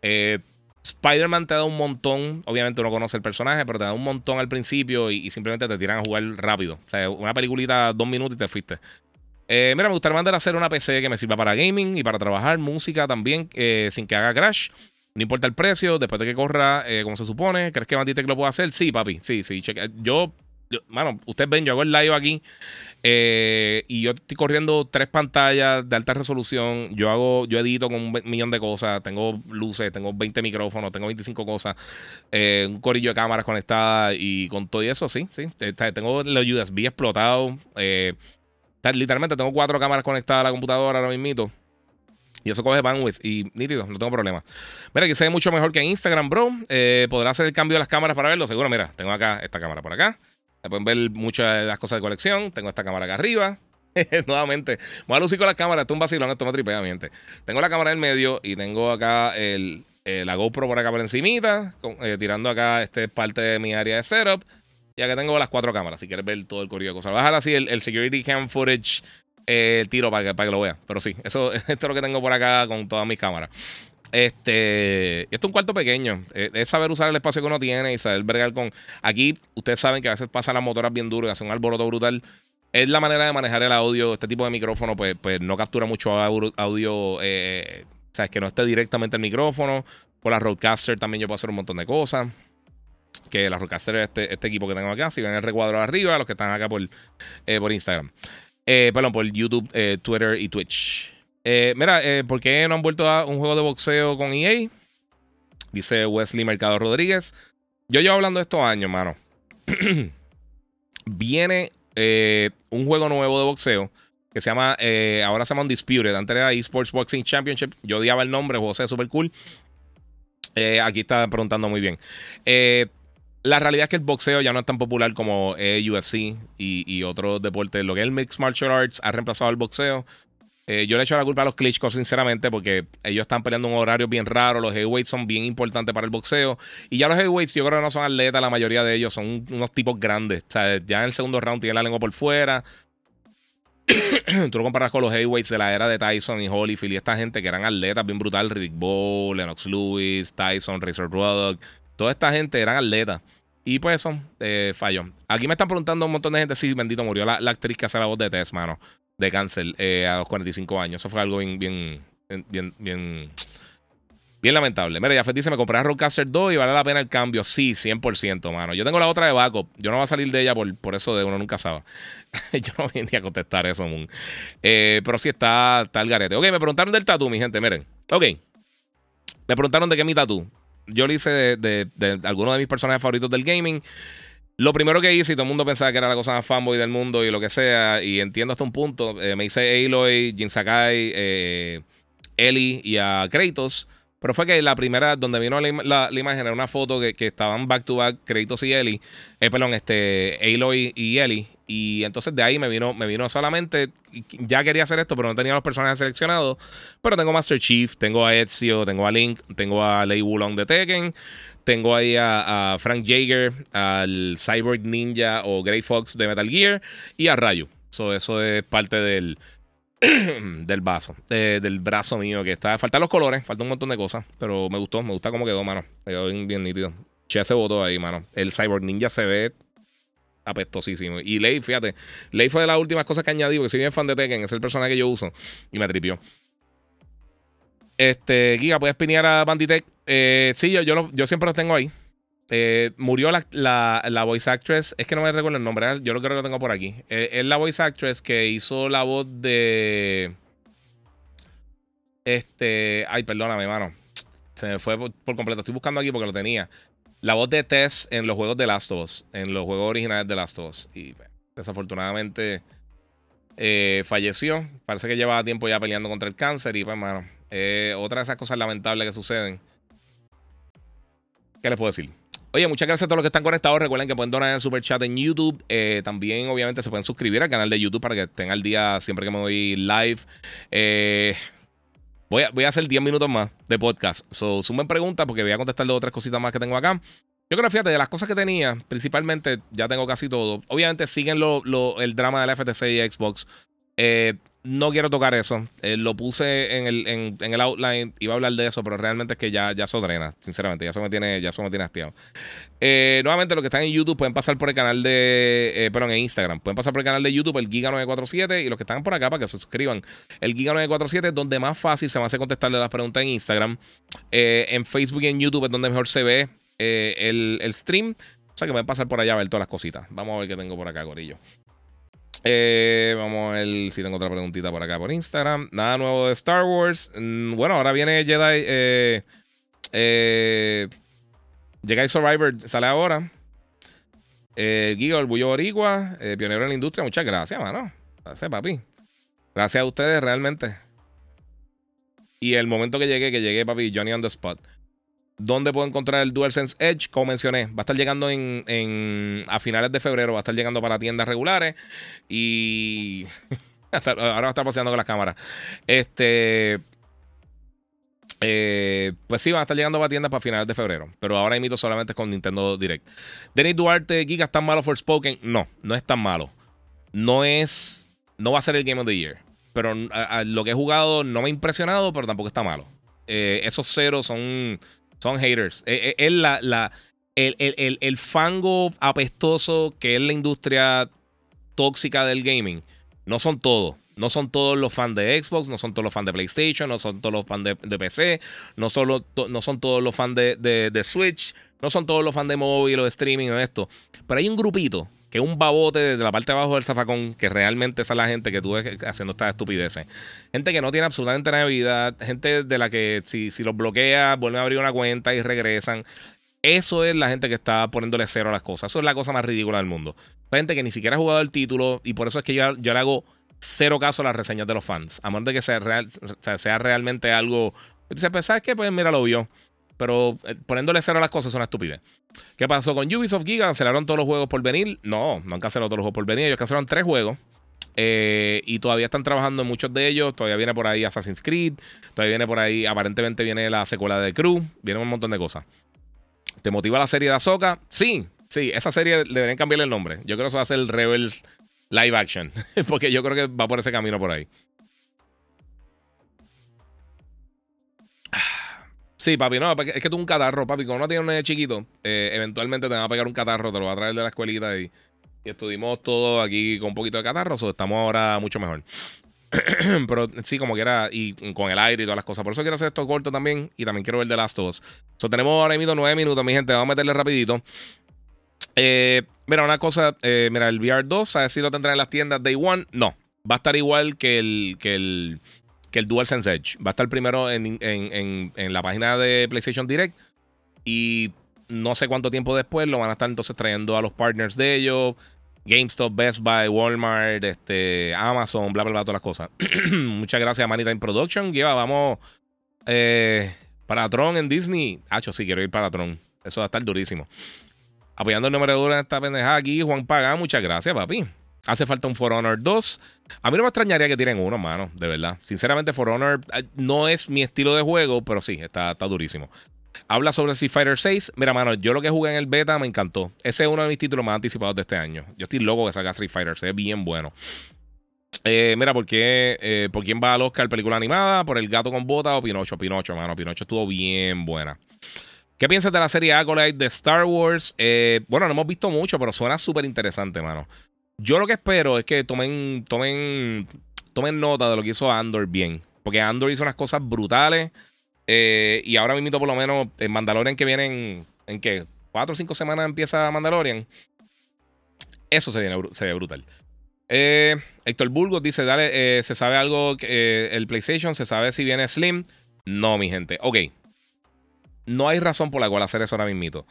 Eh, Spider-Man te da un montón. Obviamente uno conoce el personaje, pero te da un montón al principio y, simplemente te tiran a jugar rápido. O sea, una peliculita, dos minutos y te fuiste. Eh, mira, me gustaría mandar a hacer una PC que me sirva para gaming y para trabajar música también, eh, sin que haga crash. No importa el precio, después de que corra eh, como se supone. ¿Crees que Banditech lo puede hacer? Sí, papi. Sí, sí. Yo, yo, mano, ustedes ven, yo hago el live aquí eh, y yo estoy corriendo tres pantallas de alta resolución. Yo hago, yo edito con un millón de cosas. Tengo luces, tengo 20 micrófonos, tengo 25 cosas. Eh, un corillo de cámaras conectadas y con todo eso, sí, sí. Tengo los USB explotados. Eh, literalmente tengo cuatro cámaras conectadas a la computadora ahora mismo. Y eso coge bandwidth y nítido, no tengo problema. Mira, que se ve mucho mejor que en Instagram, bro. Podrá hacer el cambio de las cámaras para verlo. Seguro, mira, tengo acá esta cámara por acá pueden ver muchas de las cosas de colección. Tengo esta cámara acá arriba. Nuevamente, voy a lucir con la cámara. Esto es un vacilón, esto me tripea, mente. Tengo la cámara en medio y tengo acá el, eh, la GoPro por acá por encimita, eh, tirando acá, este es parte de mi área de setup. Y acá tengo las cuatro cámaras, si quieres ver todo el corrido de cosas. Voy a dejar así el, security cam footage, eh, el tiro para que, para que lo vean. Pero sí, eso, esto es lo que tengo por acá con todas mis cámaras. Este, esto es un cuarto pequeño. Eh, es, saber usar el espacio que uno tiene y saber bregar con. Aquí, ustedes saben que a veces pasan las motoras bien duras y hacen un alboroto brutal. Es la manera de manejar el audio. Este tipo de micrófono, pues, pues no captura mucho audio. Eh, o sea, es que no esté directamente el micrófono. Por la Roadcaster también yo puedo hacer un montón de cosas. Que la Roadcaster es este, este equipo que tengo acá. Si ven el recuadro arriba, los que están acá por, eh, por Instagram. perdón, por YouTube, Twitter y Twitch. Eh, mira, eh, ¿por qué no han vuelto a un juego de boxeo con EA? Dice Wesley Mercado Rodríguez. Yo llevo hablando de estos años, mano. Viene eh, un juego nuevo de boxeo que se llama, ahora se llama Undisputed. Antes era eSports Boxing Championship. Yo odiaba el nombre, José, súper cool. aquí está preguntando muy bien. la realidad es que el boxeo ya no es tan popular como UFC y, y otros deportes. Lo que es el Mixed Martial Arts ha reemplazado al boxeo. Eh, yo le echo la culpa a los Klitschko, sinceramente, porque ellos están peleando un horario bien raro. Los heavyweights son bien importantes para el boxeo. Y ya los heavyweights, yo creo que no son atletas, la mayoría de ellos son unos tipos grandes. O sea, ya en el segundo round tienen la lengua por fuera. Tú lo comparas con los heavyweights de la era de Tyson y Holyfield y esta gente que eran atletas bien brutal. Riddick Bowe, Lennox Lewis, Tyson, Razor Ruddock. Toda esta gente eran atletas. Y pues eso, eh. Aquí me están preguntando un montón de gente si bendito murió la, la actriz que hace la voz de Tess, mano de cáncer eh, a los 45 años. Eso fue algo bien, bien, bien, bien, bien lamentable. Mira, ya dice, me compré a Roadcaster 2 y vale la pena el cambio. Sí, 100%, mano. Yo tengo la otra de backup. Yo no voy a salir de ella por, por eso de uno nunca sabe. Yo no venía a contestar eso, eh, pero sí está, está el garete. Ok, me preguntaron del tatu, mi gente, miren. Ok. Me preguntaron de qué es mi tatu. Yo lo hice de, de, de algunos de mis personajes favoritos del gaming. Lo primero que hice, y todo el mundo pensaba que era la cosa más fanboy del mundo y lo que sea, y entiendo hasta un punto, eh, me hice Aloy, Jin Sakai, eh, Ellie y a Kratos. Pero fue que la primera, donde vino la, imagen, era una foto que, estaban back to back Kratos y Ellie. Eh, perdón, este, Aloy y Ellie. Y entonces de ahí me vino, me vino solamente. Ya quería hacer esto, pero no tenía los personajes seleccionados. Pero tengo Master Chief, tengo a Ezio, tengo a Link, tengo a Lei Wulong de Tekken. Tengo ahí a, Frank Jaeger, al Cyborg Ninja o Grey Fox de Metal Gear y a Rayo. eso es parte del, del vaso, del brazo mío que está. Faltan los colores, falta un montón de cosas, pero me gustó, me gusta cómo quedó, mano. Quedó bien, bien nítido. Che ese voto ahí, mano. El Cyborg Ninja se ve apestosísimo. Y Lei, fíjate, Lei fue de las últimas cosas que añadí, porque soy bien fan de Tekken, es el personaje que yo uso y me tripió. Este, Giga, ¿puedes pinear a Banditech? Eh, sí, yo, yo, siempre lo tengo ahí. Eh, murió la, voice actress. Es que no me recuerdo el nombre. Yo lo creo que lo tengo por aquí. Eh, es la voice actress que hizo la voz de. Este. Ay, perdóname, mano. Se me fue por, completo. Estoy buscando aquí porque lo tenía. la voz de Tess en los juegos de Last of Us, en los juegos originales de Last of Us. Y pues, desafortunadamente eh, falleció. Parece que llevaba tiempo ya peleando contra el cáncer y pues, hermano, eh, otra de esas cosas lamentables que suceden. ¿Qué les puedo decir? Oye, muchas gracias a todos los que están conectados. Recuerden que pueden donar en el super chat en YouTube. Eh, también, obviamente, se pueden suscribir al canal de YouTube para que estén al día siempre que me voy live. Eh, voy, a, voy, a, hacer 10 minutos más de podcast. So, sumen preguntas porque voy a contestar de otras cositas más que tengo acá. Yo creo, fíjate, de las cosas que tenía, principalmente ya tengo casi todo. Obviamente siguen lo, lo, el drama de la FTC y Xbox. Eh, no quiero tocar eso. Eh, lo puse en el, en, el, outline. Iba a hablar de eso, pero realmente es que ya, ya eso drena. Sinceramente, ya eso me tiene, ya eso me tiene hastiado. Eh, nuevamente, los que están en YouTube pueden pasar por el canal de. Eh, perdón, en Instagram. Pueden pasar por el canal de YouTube, el Giga947. Y los que están por acá para que se suscriban. El Giga947 es donde más fácil se me hace contestarle las preguntas en Instagram. en Facebook y en YouTube es donde mejor se ve el, el stream. O sea que pueden pasar por allá a ver todas las cositas. Vamos a ver qué tengo por acá, Corillo. Eh, vamos a ver si tengo otra preguntita por acá por Instagram. Nada nuevo de Star Wars. Mm, bueno, ahora viene Jedi. Eh, eh, Jedi Survivor sale ahora. Eh, Bullo Boricua, eh, pionero en la industria. Muchas gracias, mano. Gracias, papi. Gracias a ustedes, realmente. Y el momento que llegué, que llegué, papi, Johnny on the spot. ¿Dónde puedo encontrar el DualSense Edge? Como mencioné, va a estar llegando en, a finales de febrero, va a estar llegando para tiendas regulares y ahora va a estar paseando con las cámaras. Este, eh, pues sí, va a estar llegando para tiendas para finales de febrero, pero ahora imito solamente con Nintendo Direct. Denis Duarte, Giga, ¿es tan malo for Spoken? No, no es tan malo. No es, no va a ser el Game of the Year, pero lo que he jugado no me ha impresionado, pero tampoco está malo. Eh, esos ceros son son haters. Es, la, la, el, el, fango apestoso que es la industria tóxica del gaming. No son todos. No son todos los fans de Xbox, no son todos los fans de PlayStation, no son todos los fans de, PC, no, solo, no son todos los fans de, de, Switch, no son todos los fans de móvil o de streaming o esto. Pero hay un grupito que un babote de la parte de abajo del zafacón, que realmente esa es la gente que tú ves haciendo estas estupideces. Gente que no tiene absolutamente nada de vida, gente de la que si, si los bloquea, vuelven a abrir una cuenta y regresan. Eso es la gente que está poniéndole cero a las cosas. Eso es la cosa más ridícula del mundo. gente que ni siquiera ha jugado el título y por eso es que yo, yo le hago cero caso a las reseñas de los fans. A menos de que sea, real, sea, realmente algo. Dice, pues, ¿sabes qué? Pues mira, lo vio. Pero eh, poniéndole cero a las cosas es una estupidez. ¿Qué pasó con Ubisoft Giga? ¿Cancelaron todos los juegos por venir? No, no han cancelado todos los juegos por venir. Ellos cancelaron tres juegos. Eh, y todavía están trabajando en muchos de ellos. Todavía viene por ahí Assassin's Creed. Todavía viene por ahí, aparentemente viene la secuela de Crew. Viene un montón de cosas. ¿Te motiva la serie de Ahsoka? Sí, sí. Esa serie deberían cambiarle el nombre. Yo creo que eso va a ser el Rebels Live Action. Porque yo creo que va por ese camino por ahí. Sí, papi, no, es que tú un catarro, papi. Cuando uno tiene un nene chiquito, eh, eventualmente te van a pegar un catarro, te lo va a traer de la escuelita y, estuvimos todos aquí con un poquito de catarro, o estamos ahora mucho mejor. Pero sí, como quiera, y con el aire y todas las cosas. Por eso quiero hacer esto corto también y también quiero ver The Last of Us. So, tenemos ahora mismo nueve minutos, mi gente. Vamos a meterle rapidito. Eh, mira, una cosa, eh, mira, el VR 2, ¿sabes si lo tendrán en las tiendas Day One? No, va a estar igual que el, que el que el DualSense Edge. Va a estar primero en, la página de PlayStation Direct y no sé cuánto tiempo después lo van a estar entonces trayendo a los partners de ellos. GameStop, Best Buy, Walmart, este, Amazon, bla, bla, bla, todas las cosas. Muchas gracias a Manita in Production. Lleva, vamos eh, para Tron en Disney. Hacho, sí, quiero ir para Tron. Eso va a estar durísimo. Apoyando el número de en esta pendejada aquí, Juan Paga. Muchas gracias, papi. Hace falta un For Honor 2. A mí no me extrañaría que tienen uno, mano, de verdad. Sinceramente, For Honor eh, no es mi estilo de juego, pero sí, está, está durísimo. Habla sobre Street Fighter 6. Mira, mano, yo lo que jugué en el beta me encantó. Ese es uno de mis títulos más anticipados de este año. Yo estoy loco que salga Street Fighter. Se ve bien bueno. Eh, mira, ¿por, qué, eh, ¿por quién va al Oscar película animada? ¿Por El gato con bota o Pinocho? Pinocho, mano. Pinocho estuvo bien buena. ¿Qué piensas de la serie Acolyte de Star Wars? bueno, no hemos visto mucho, pero suena súper interesante, mano. Yo lo que espero es que tomen, tomen, tomen nota de lo que hizo Andor bien. Porque Andor hizo unas cosas brutales. Eh, y ahora mismo, por lo menos, en Mandalorian que vienen, ¿en qué? ¿Cuatro o cinco semanas empieza Mandalorian? Eso se, viene, se ve brutal. Eh, Héctor Burgos dice: Dale, eh, ¿se sabe algo? el PlayStation, ¿se sabe si viene Slim? No, mi gente. Ok. No hay razón por la cual hacer eso ahora mismo.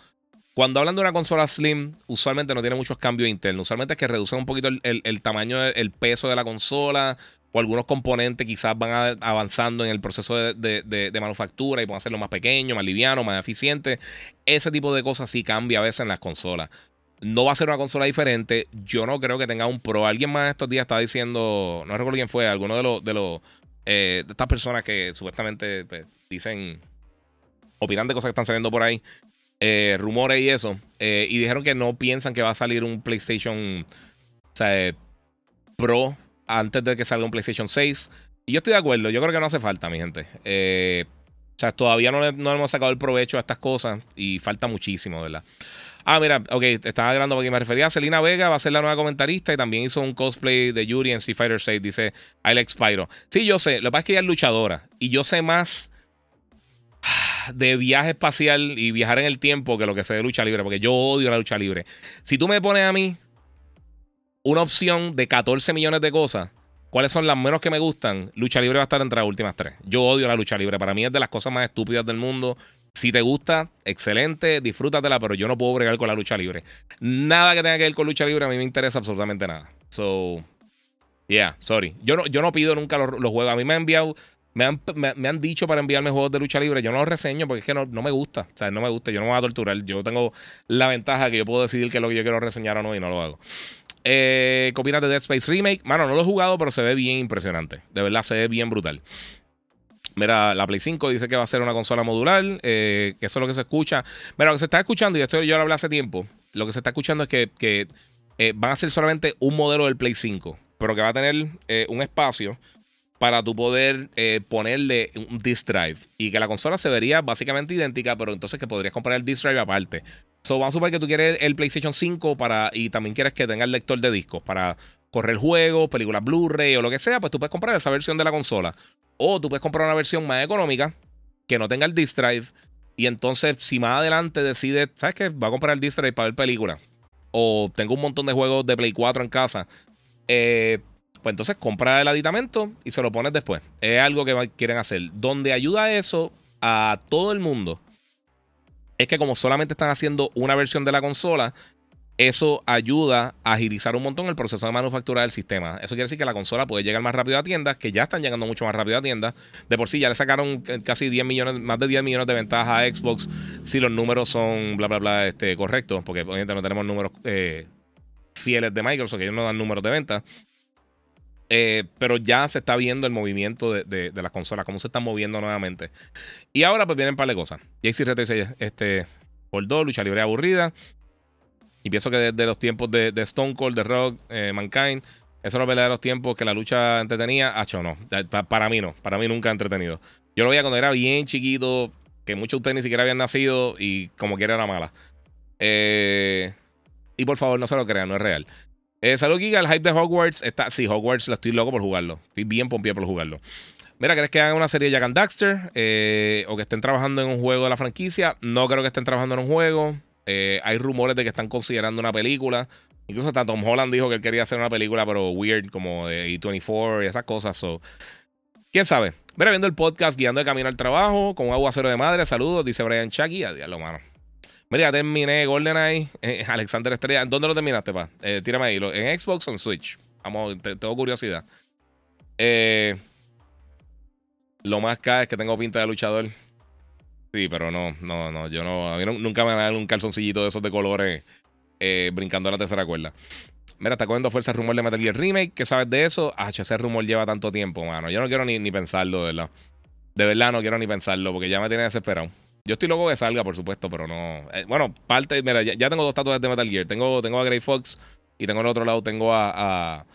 Cuando hablan de una consola Slim, usualmente no tiene muchos cambios internos. Usualmente es que reducen un poquito el, tamaño, el peso de la consola o algunos componentes quizás van avanzando en el proceso de, manufactura y pueden hacerlo más pequeño, más liviano, más eficiente. Ese tipo de cosas sí cambia a veces en las consolas. No va a ser una consola diferente. Yo no creo que tenga un Pro. Alguien más estos días estaba diciendo, no recuerdo quién fue, alguno de los de los eh, estas personas que supuestamente pues, dicen, opinan de cosas que están saliendo por ahí, eh, rumores y eso, eh, y dijeron que no piensan que va a salir un PlayStation Pro antes de que salga un PlayStation 6. Y yo estoy de acuerdo, yo creo que no hace falta, mi gente. o sea, todavía no, no hemos sacado el provecho a estas cosas y falta muchísimo, ¿verdad? Ah, mira, ok, estaba hablando porque me refería a Selina Vega, va a ser la nueva comentarista y también hizo un cosplay de Yuri en Street Fighter 6, dice I like Spyro. Sí, yo sé, lo que pasa es que ella es luchadora y yo sé más de viaje espacial y viajar en el tiempo que lo que sé de lucha libre, porque yo odio la lucha libre. Si tú me pones a mí una opción de 14 millones de cosas, ¿cuáles son las menos que me gustan? Lucha libre va a estar entre las últimas tres. Yo odio la lucha libre, para mí es de las cosas más estúpidas del mundo. Si te gusta, excelente, disfrútatela, pero yo no puedo bregar con la lucha libre. Nada que tenga que ver con lucha libre a mí me interesa absolutamente nada. So, yeah, sorry. Yo no, yo no pido nunca los, juegos. A mí me han enviado, me han, me, han, dicho para enviarme juegos de lucha libre. Yo no los reseño porque es que no, me gusta. O sea, no me gusta. Yo no me voy a torturar. Yo tengo la ventaja que yo puedo decidir qué es lo que yo quiero reseñar o no y no lo hago. Eh, ¿Qué de Dead Space Remake? Mano, no lo he jugado, pero se ve bien impresionante. De verdad, se ve bien brutal. Mira, la Play 5 dice que va a ser una consola modular, eh, que eso es lo que se escucha. Mira, lo que se está escuchando, y esto yo lo hablé hace tiempo, lo que se está escuchando es que, que eh, van a ser solamente un modelo del Play 5, pero que va a tener eh, un espacio para tú poder ponerle un disk drive y que la consola se vería básicamente idéntica, pero entonces que podrías comprar el disk drive aparte. So, vamos a suponer que tú quieres el PlayStation 5 para, y también quieres que tenga el lector de discos para correr juegos, películas Blu-ray o lo que sea, pues tú puedes comprar esa versión de la consola. O tú puedes comprar una versión más económica que no tenga el disk drive. Y entonces, si más adelante decides, ¿sabes qué? Va a comprar el disk drive para ver películas. O tengo un montón de juegos de Play 4 en casa. Eh, pues entonces compra el aditamento y se lo pones después. Es algo que quieren hacer. Donde ayuda eso a todo el mundo es que como solamente están haciendo una versión de la consola, eso ayuda a agilizar un montón el proceso de manufactura del sistema. Eso quiere decir que la consola puede llegar más rápido a tiendas, que ya están llegando mucho más rápido a tiendas. De por sí ya le sacaron casi 10 millones, más de 10 millones de ventajas a Xbox si los números son bla bla bla este, correctos, porque obviamente no tenemos números eh, fieles de Microsoft, que ellos no dan números de venta. Eh, pero ya se está viendo el movimiento de, las consolas, cómo se están moviendo nuevamente. Y ahora pues vienen un par de cosas. JC dice, este, por dos, lucha libre aburrida. Y pienso que desde los tiempos de, Stone Cold, de Rock, eh, Mankind, esos son los verdaderos tiempos que la lucha entretenía. Hacho, no. Para mí no. Para mí nunca ha entretenido. Yo lo veía cuando era bien chiquito, que muchos de ustedes ni siquiera habían nacido y como quiera era mala. Eh, y por favor, no se lo crean, no es real. Eh, salud, Giga. El hype de Hogwarts está. Sí, Hogwarts, la estoy loco por jugarlo. Estoy bien pompiado por jugarlo. Mira, ¿crees que hagan una serie de Jack and Daxter? Eh, o que estén trabajando en un juego de la franquicia. No creo que estén trabajando en un juego. Eh, hay rumores de que están considerando una película. Incluso hasta Tom Holland dijo que él quería hacer una película, pero weird, como de E24 y esas cosas. So. ¿Quién sabe? Mira, viendo el podcast Guiando el Camino al Trabajo con un aguacero de madre. Saludos, dice Brian Chucky. Adiós, mano. Mira, terminé GoldenEye. Eh, Alexander Estrella. ¿Dónde lo terminaste, pa? Eh, tírame ahí. ¿En Xbox o en Switch? Vamos, tengo curiosidad. lo más K es que tengo pinta de luchador. Sí, pero no, no, no. Yo no. A mí nunca me dan un calzoncillito de esos de colores eh, brincando a la tercera cuerda. Mira, está cogiendo fuerza el rumor de Metal Gear Remake. ¿Qué sabes de eso? Ah, ese rumor lleva tanto tiempo, mano. Yo no quiero ni, pensarlo, de verdad. De verdad no quiero ni pensarlo porque ya me tiene desesperado. Yo estoy loco que salga, por supuesto, pero no. Eh, bueno, parte. Mira, ya, tengo dos tatuajes de Metal Gear. Tengo, tengo a Grey Fox y tengo al otro lado, tengo a,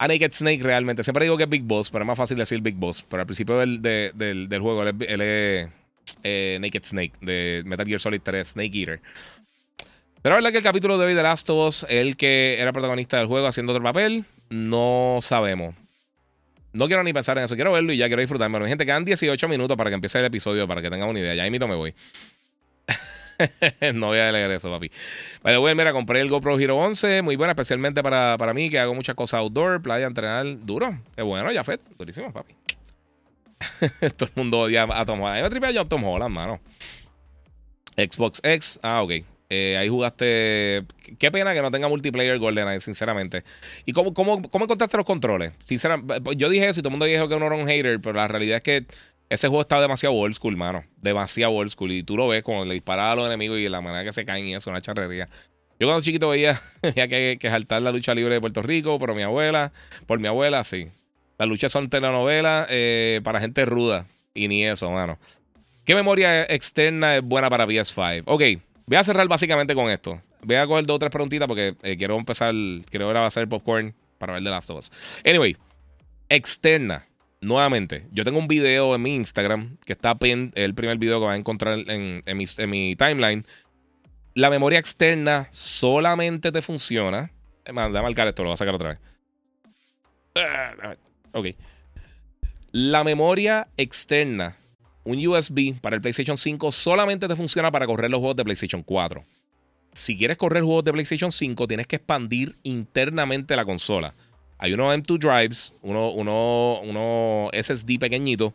Naked Snake realmente. Siempre digo que es Big Boss, pero es más fácil decir Big Boss. Pero al principio del, del, juego, él, es eh, Naked Snake de Metal Gear Solid 3, Snake Eater. Pero la verdad que el capítulo de hoy de Last of el que era protagonista del juego haciendo otro papel, no sabemos. No quiero ni pensar en eso, quiero verlo y ya quiero disfrutarme. Bueno, gente, quedan 18 minutos para que empiece el episodio, para que tengan una idea. Ya mismo me voy. no voy a leer eso, papi. Vale, bueno, mira, compré el GoPro Hero 11, muy buena, especialmente para, para mí, que hago muchas cosas outdoor, playa, entrenar duro. Qué bueno, ya fue, durísimo, papi. Todo el mundo odia a Tom Holland. A mí me tripea yo a Tom Holland, mano. Xbox X. Ah, ok. Eh, ahí jugaste. Qué pena que no tenga multiplayer GoldenEye, sinceramente. ¿Y cómo, cómo, cómo encontraste los controles? Sinceramente, yo dije eso y todo el mundo dijo que uno era un hater, pero la realidad es que ese juego está demasiado old school, mano. Demasiado old school. Y tú lo ves cuando le disparas a los enemigos y la manera que se caen y eso, una charrería. Yo cuando chiquito veía, que, que saltar la lucha libre de Puerto Rico, pero mi abuela, por mi abuela, sí. Las luchas son telenovelas eh, para gente ruda. Y ni eso, mano. ¿Qué memoria externa es buena para PS5? Ok, voy a cerrar básicamente con esto. Voy a coger dos o tres preguntitas porque eh, quiero empezar, quiero ver a hacer popcorn para ver de las dos. Anyway, externa. Nuevamente, yo tengo un video en mi Instagram que está el primer video que va a encontrar en, mi, en mi timeline la memoria externa solamente te funciona. Déjame marcar esto, lo voy a sacar otra vez. Ah, ok. La memoria externa, un USB para el PlayStation 5, solamente te funciona para correr los juegos de PlayStation 4. Si quieres correr juegos de PlayStation 5, tienes que expandir internamente la consola. Hay unos M2 drives, uno, uno, uno SSD pequeñito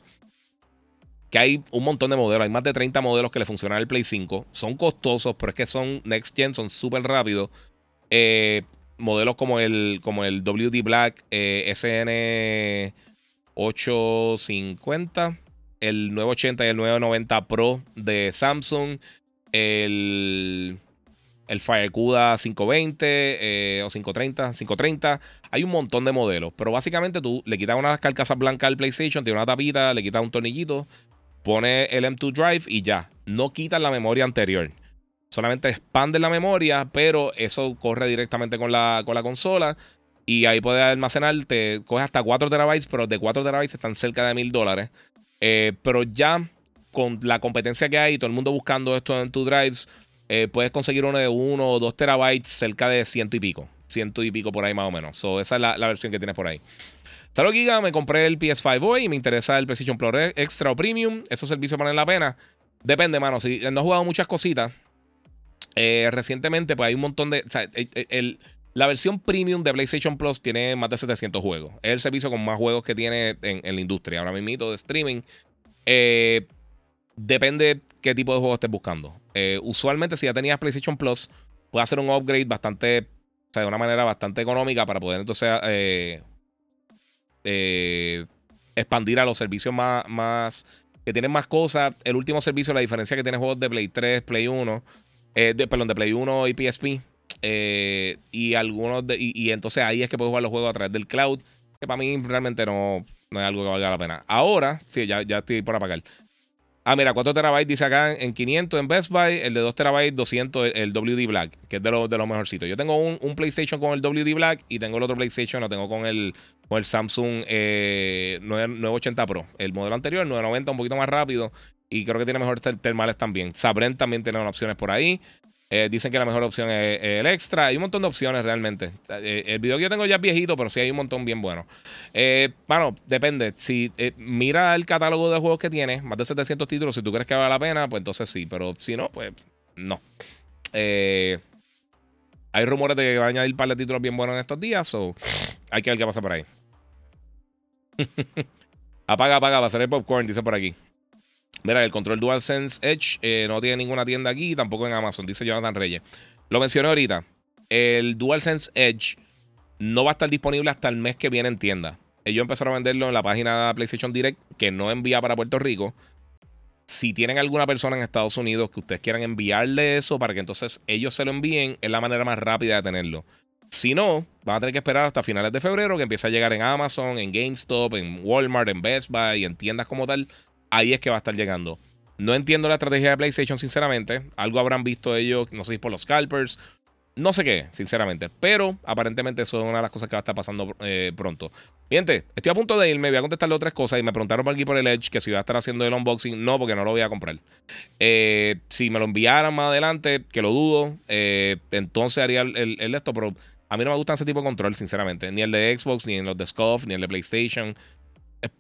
que hay un montón de modelos. Hay más de 30 modelos que le funcionan al Play 5. Son costosos, pero es que son next gen, son súper rápidos. Eh, modelos como el, como el WD Black eh, SN850, el 980 y el 990 Pro de Samsung, el, el FireCuda 520 eh, o 530, 530. Hay un montón de modelos, pero básicamente tú le quitas una carcasas blancas al PlayStation, tiene una tapita, le quitas un tornillito pone el M2 Drive y ya. No quitan la memoria anterior. Solamente expande la memoria, pero eso corre directamente con la, con la consola. Y ahí puedes almacenar, te coge hasta 4 terabytes, pero de 4 terabytes están cerca de mil dólares. Eh, pero ya con la competencia que hay, todo el mundo buscando esto en tu drives, eh, puedes conseguir uno de 1 o 2 terabytes cerca de ciento y pico. Ciento y pico por ahí más o menos. So, esa es la, la versión que tienes por ahí. Salud Giga, me compré el PS5 hoy y me interesa el PlayStation Plus Extra o Premium. ¿Esos servicios valen la pena? Depende, mano. Si no he jugado muchas cositas, eh, recientemente pues hay un montón de... O sea, la versión premium de PlayStation Plus tiene más de 700 juegos. Es el servicio con más juegos que tiene en, la industria. Ahora mismo de streaming. Eh, depende qué tipo de juego estés buscando. Eh, usualmente si ya tenías PlayStation Plus, puedes hacer un upgrade bastante... O sea, de una manera bastante económica para poder entonces eh, expandir a los servicios más, más que tienen más cosas. El último servicio, la diferencia que tiene juegos de Play 3, Play 1, eh, de, perdón, de Play 1 y PSP. Eh, y algunos de, y, entonces ahí es que puedes jugar los juegos a través del cloud. Que para mí realmente no, no es algo que valga la pena. Ahora, sí, ya, ya estoy por apagar. Ah, mira, 4 terabytes dice acá en 500 en Best Buy, el de 2 terabytes 200 el, WD Black, que es de los de los mejorcitos. Yo tengo un, un, PlayStation con el WD Black y tengo el otro PlayStation, lo tengo con el, con el Samsung 980 eh, Pro. El modelo anterior, el 990, un poquito más rápido y creo que tiene mejores termales también. Sabrent también tiene opciones por ahí. Eh, dicen que la mejor opción es, el extra. Hay un montón de opciones realmente. Eh, el video que yo tengo ya es viejito, pero sí hay un montón bien bueno. Eh, bueno, depende. Si mira el catálogo de juegos que tiene, más de 700 títulos, si tú crees que vale la pena, pues entonces sí. Pero si no, pues no. hay rumores de que va a añadir un par de títulos bien buenos en estos días, o hay que ver qué pasa por ahí. apaga, apaga, va a ser el popcorn, dice por aquí. Mira, el control DualSense Edge eh, no tiene ninguna tienda aquí, tampoco en Amazon, dice Jonathan Reyes. Lo mencioné ahorita. El DualSense Edge no va a estar disponible hasta el mes que viene en tienda. Ellos empezaron a venderlo en la página PlayStation Direct, que no envía para Puerto Rico. Si tienen alguna persona en Estados Unidos que ustedes quieran enviarle eso para que entonces ellos se lo envíen, es la manera más rápida de tenerlo. Si no, van a tener que esperar hasta finales de febrero que empiece a llegar en Amazon, en GameStop, en Walmart, en Best Buy, en tiendas como tal ahí es que va a estar llegando. No entiendo la estrategia de PlayStation, sinceramente. Algo habrán visto ellos, no sé si por los scalpers. No sé qué, sinceramente. Pero aparentemente eso es una de las cosas que va a estar pasando eh, pronto. Gente, estoy a punto de irme. Voy a contestarle otras cosas. Y me preguntaron por aquí por el Edge que si iba a estar haciendo el unboxing. No, porque no lo voy a comprar. Eh, si me lo enviaran más adelante, que lo dudo, eh, entonces haría el, el, esto. Pero a mí no me gusta ese tipo de control, sinceramente. Ni el de Xbox, ni el de SCUF, ni el de PlayStation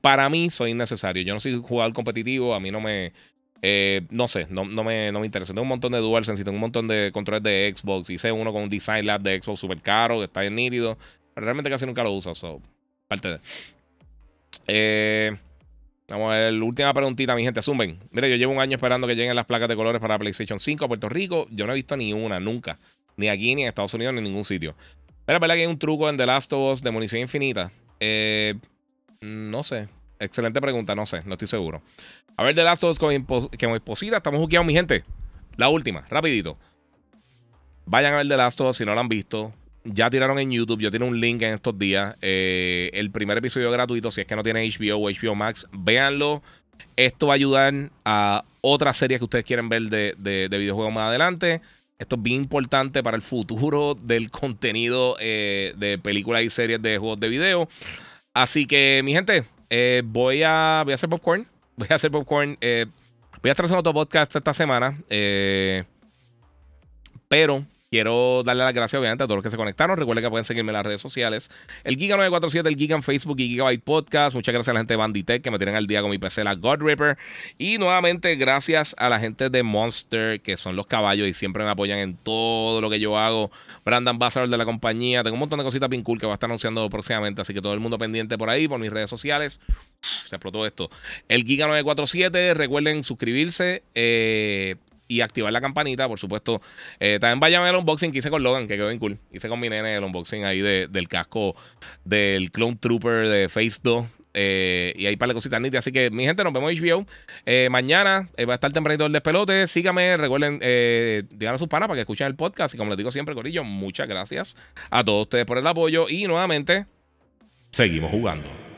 para mí soy innecesario. Yo no soy jugador competitivo, a mí no me. Eh, no sé, no, me, no me interesa. Tengo un montón de DualSense tengo un montón de controles de Xbox. Hice uno con un Design Lab de Xbox súper caro, que está bien nítido. Pero realmente casi nunca lo uso. So, parte de. Eh, Vamos a ver, última preguntita, mi gente. Zumben. Mira, yo llevo un año esperando que lleguen las placas de colores para PlayStation 5 a Puerto Rico. Yo no he visto ni una, nunca. Ni aquí, ni en Estados Unidos, ni en ningún sitio. Pero es verdad que hay un truco en The Last of Us de munición infinita. Eh, no sé. Excelente pregunta, no sé, no estoy seguro. A ver, The Last of Us con. Estamos juqueados, mi gente. La última, rapidito. Vayan a ver The Last of Us si no lo han visto. Ya tiraron en YouTube, yo tengo un link en estos días. Eh, el primer episodio gratuito, si es que no tiene HBO o HBO Max, véanlo. Esto va a ayudar a otras series que ustedes quieren ver de, de, videojuegos más adelante. Esto es bien importante para el futuro del contenido eh, de películas y series de juegos de video. Así que, mi gente, eh, voy, a, voy a hacer popcorn. Voy a hacer popcorn. voy a estar haciendo otro podcast esta semana. pero Quiero darle las gracias, obviamente, a todos los que se conectaron. Recuerden que pueden seguirme en las redes sociales. El Giga947, el Giga en Facebook y Gigabyte Podcast. Muchas gracias a la gente de Banditech que me tienen al día con mi PC, la God Ripper. Y nuevamente, gracias a la gente de Monster, que son los caballos y siempre me apoyan en todo lo que yo hago. Brandon Bassar de la compañía. Tengo un montón de cositas bien cool que va a estar anunciando próximamente. Así que todo el mundo pendiente por ahí, por mis redes sociales. Se explotó esto. El Giga947, recuerden suscribirse. Eh y activar la campanita, por supuesto. Eh, también vayan a ver el unboxing que hice con Logan, que quedó bien cool. Hice con mi nene el unboxing ahí del casco del Clone Trooper de Face 2. Eh, y ahí para la cositas nítidas. Así que, mi gente, nos vemos en HBO. Eh, mañana va a estar tempranito el despelote. Síganme, recuerden, díganle a sus panas para que escuchen el podcast. Y como les digo siempre, Corillo, muchas gracias a todos ustedes por el apoyo. Y nuevamente, seguimos jugando.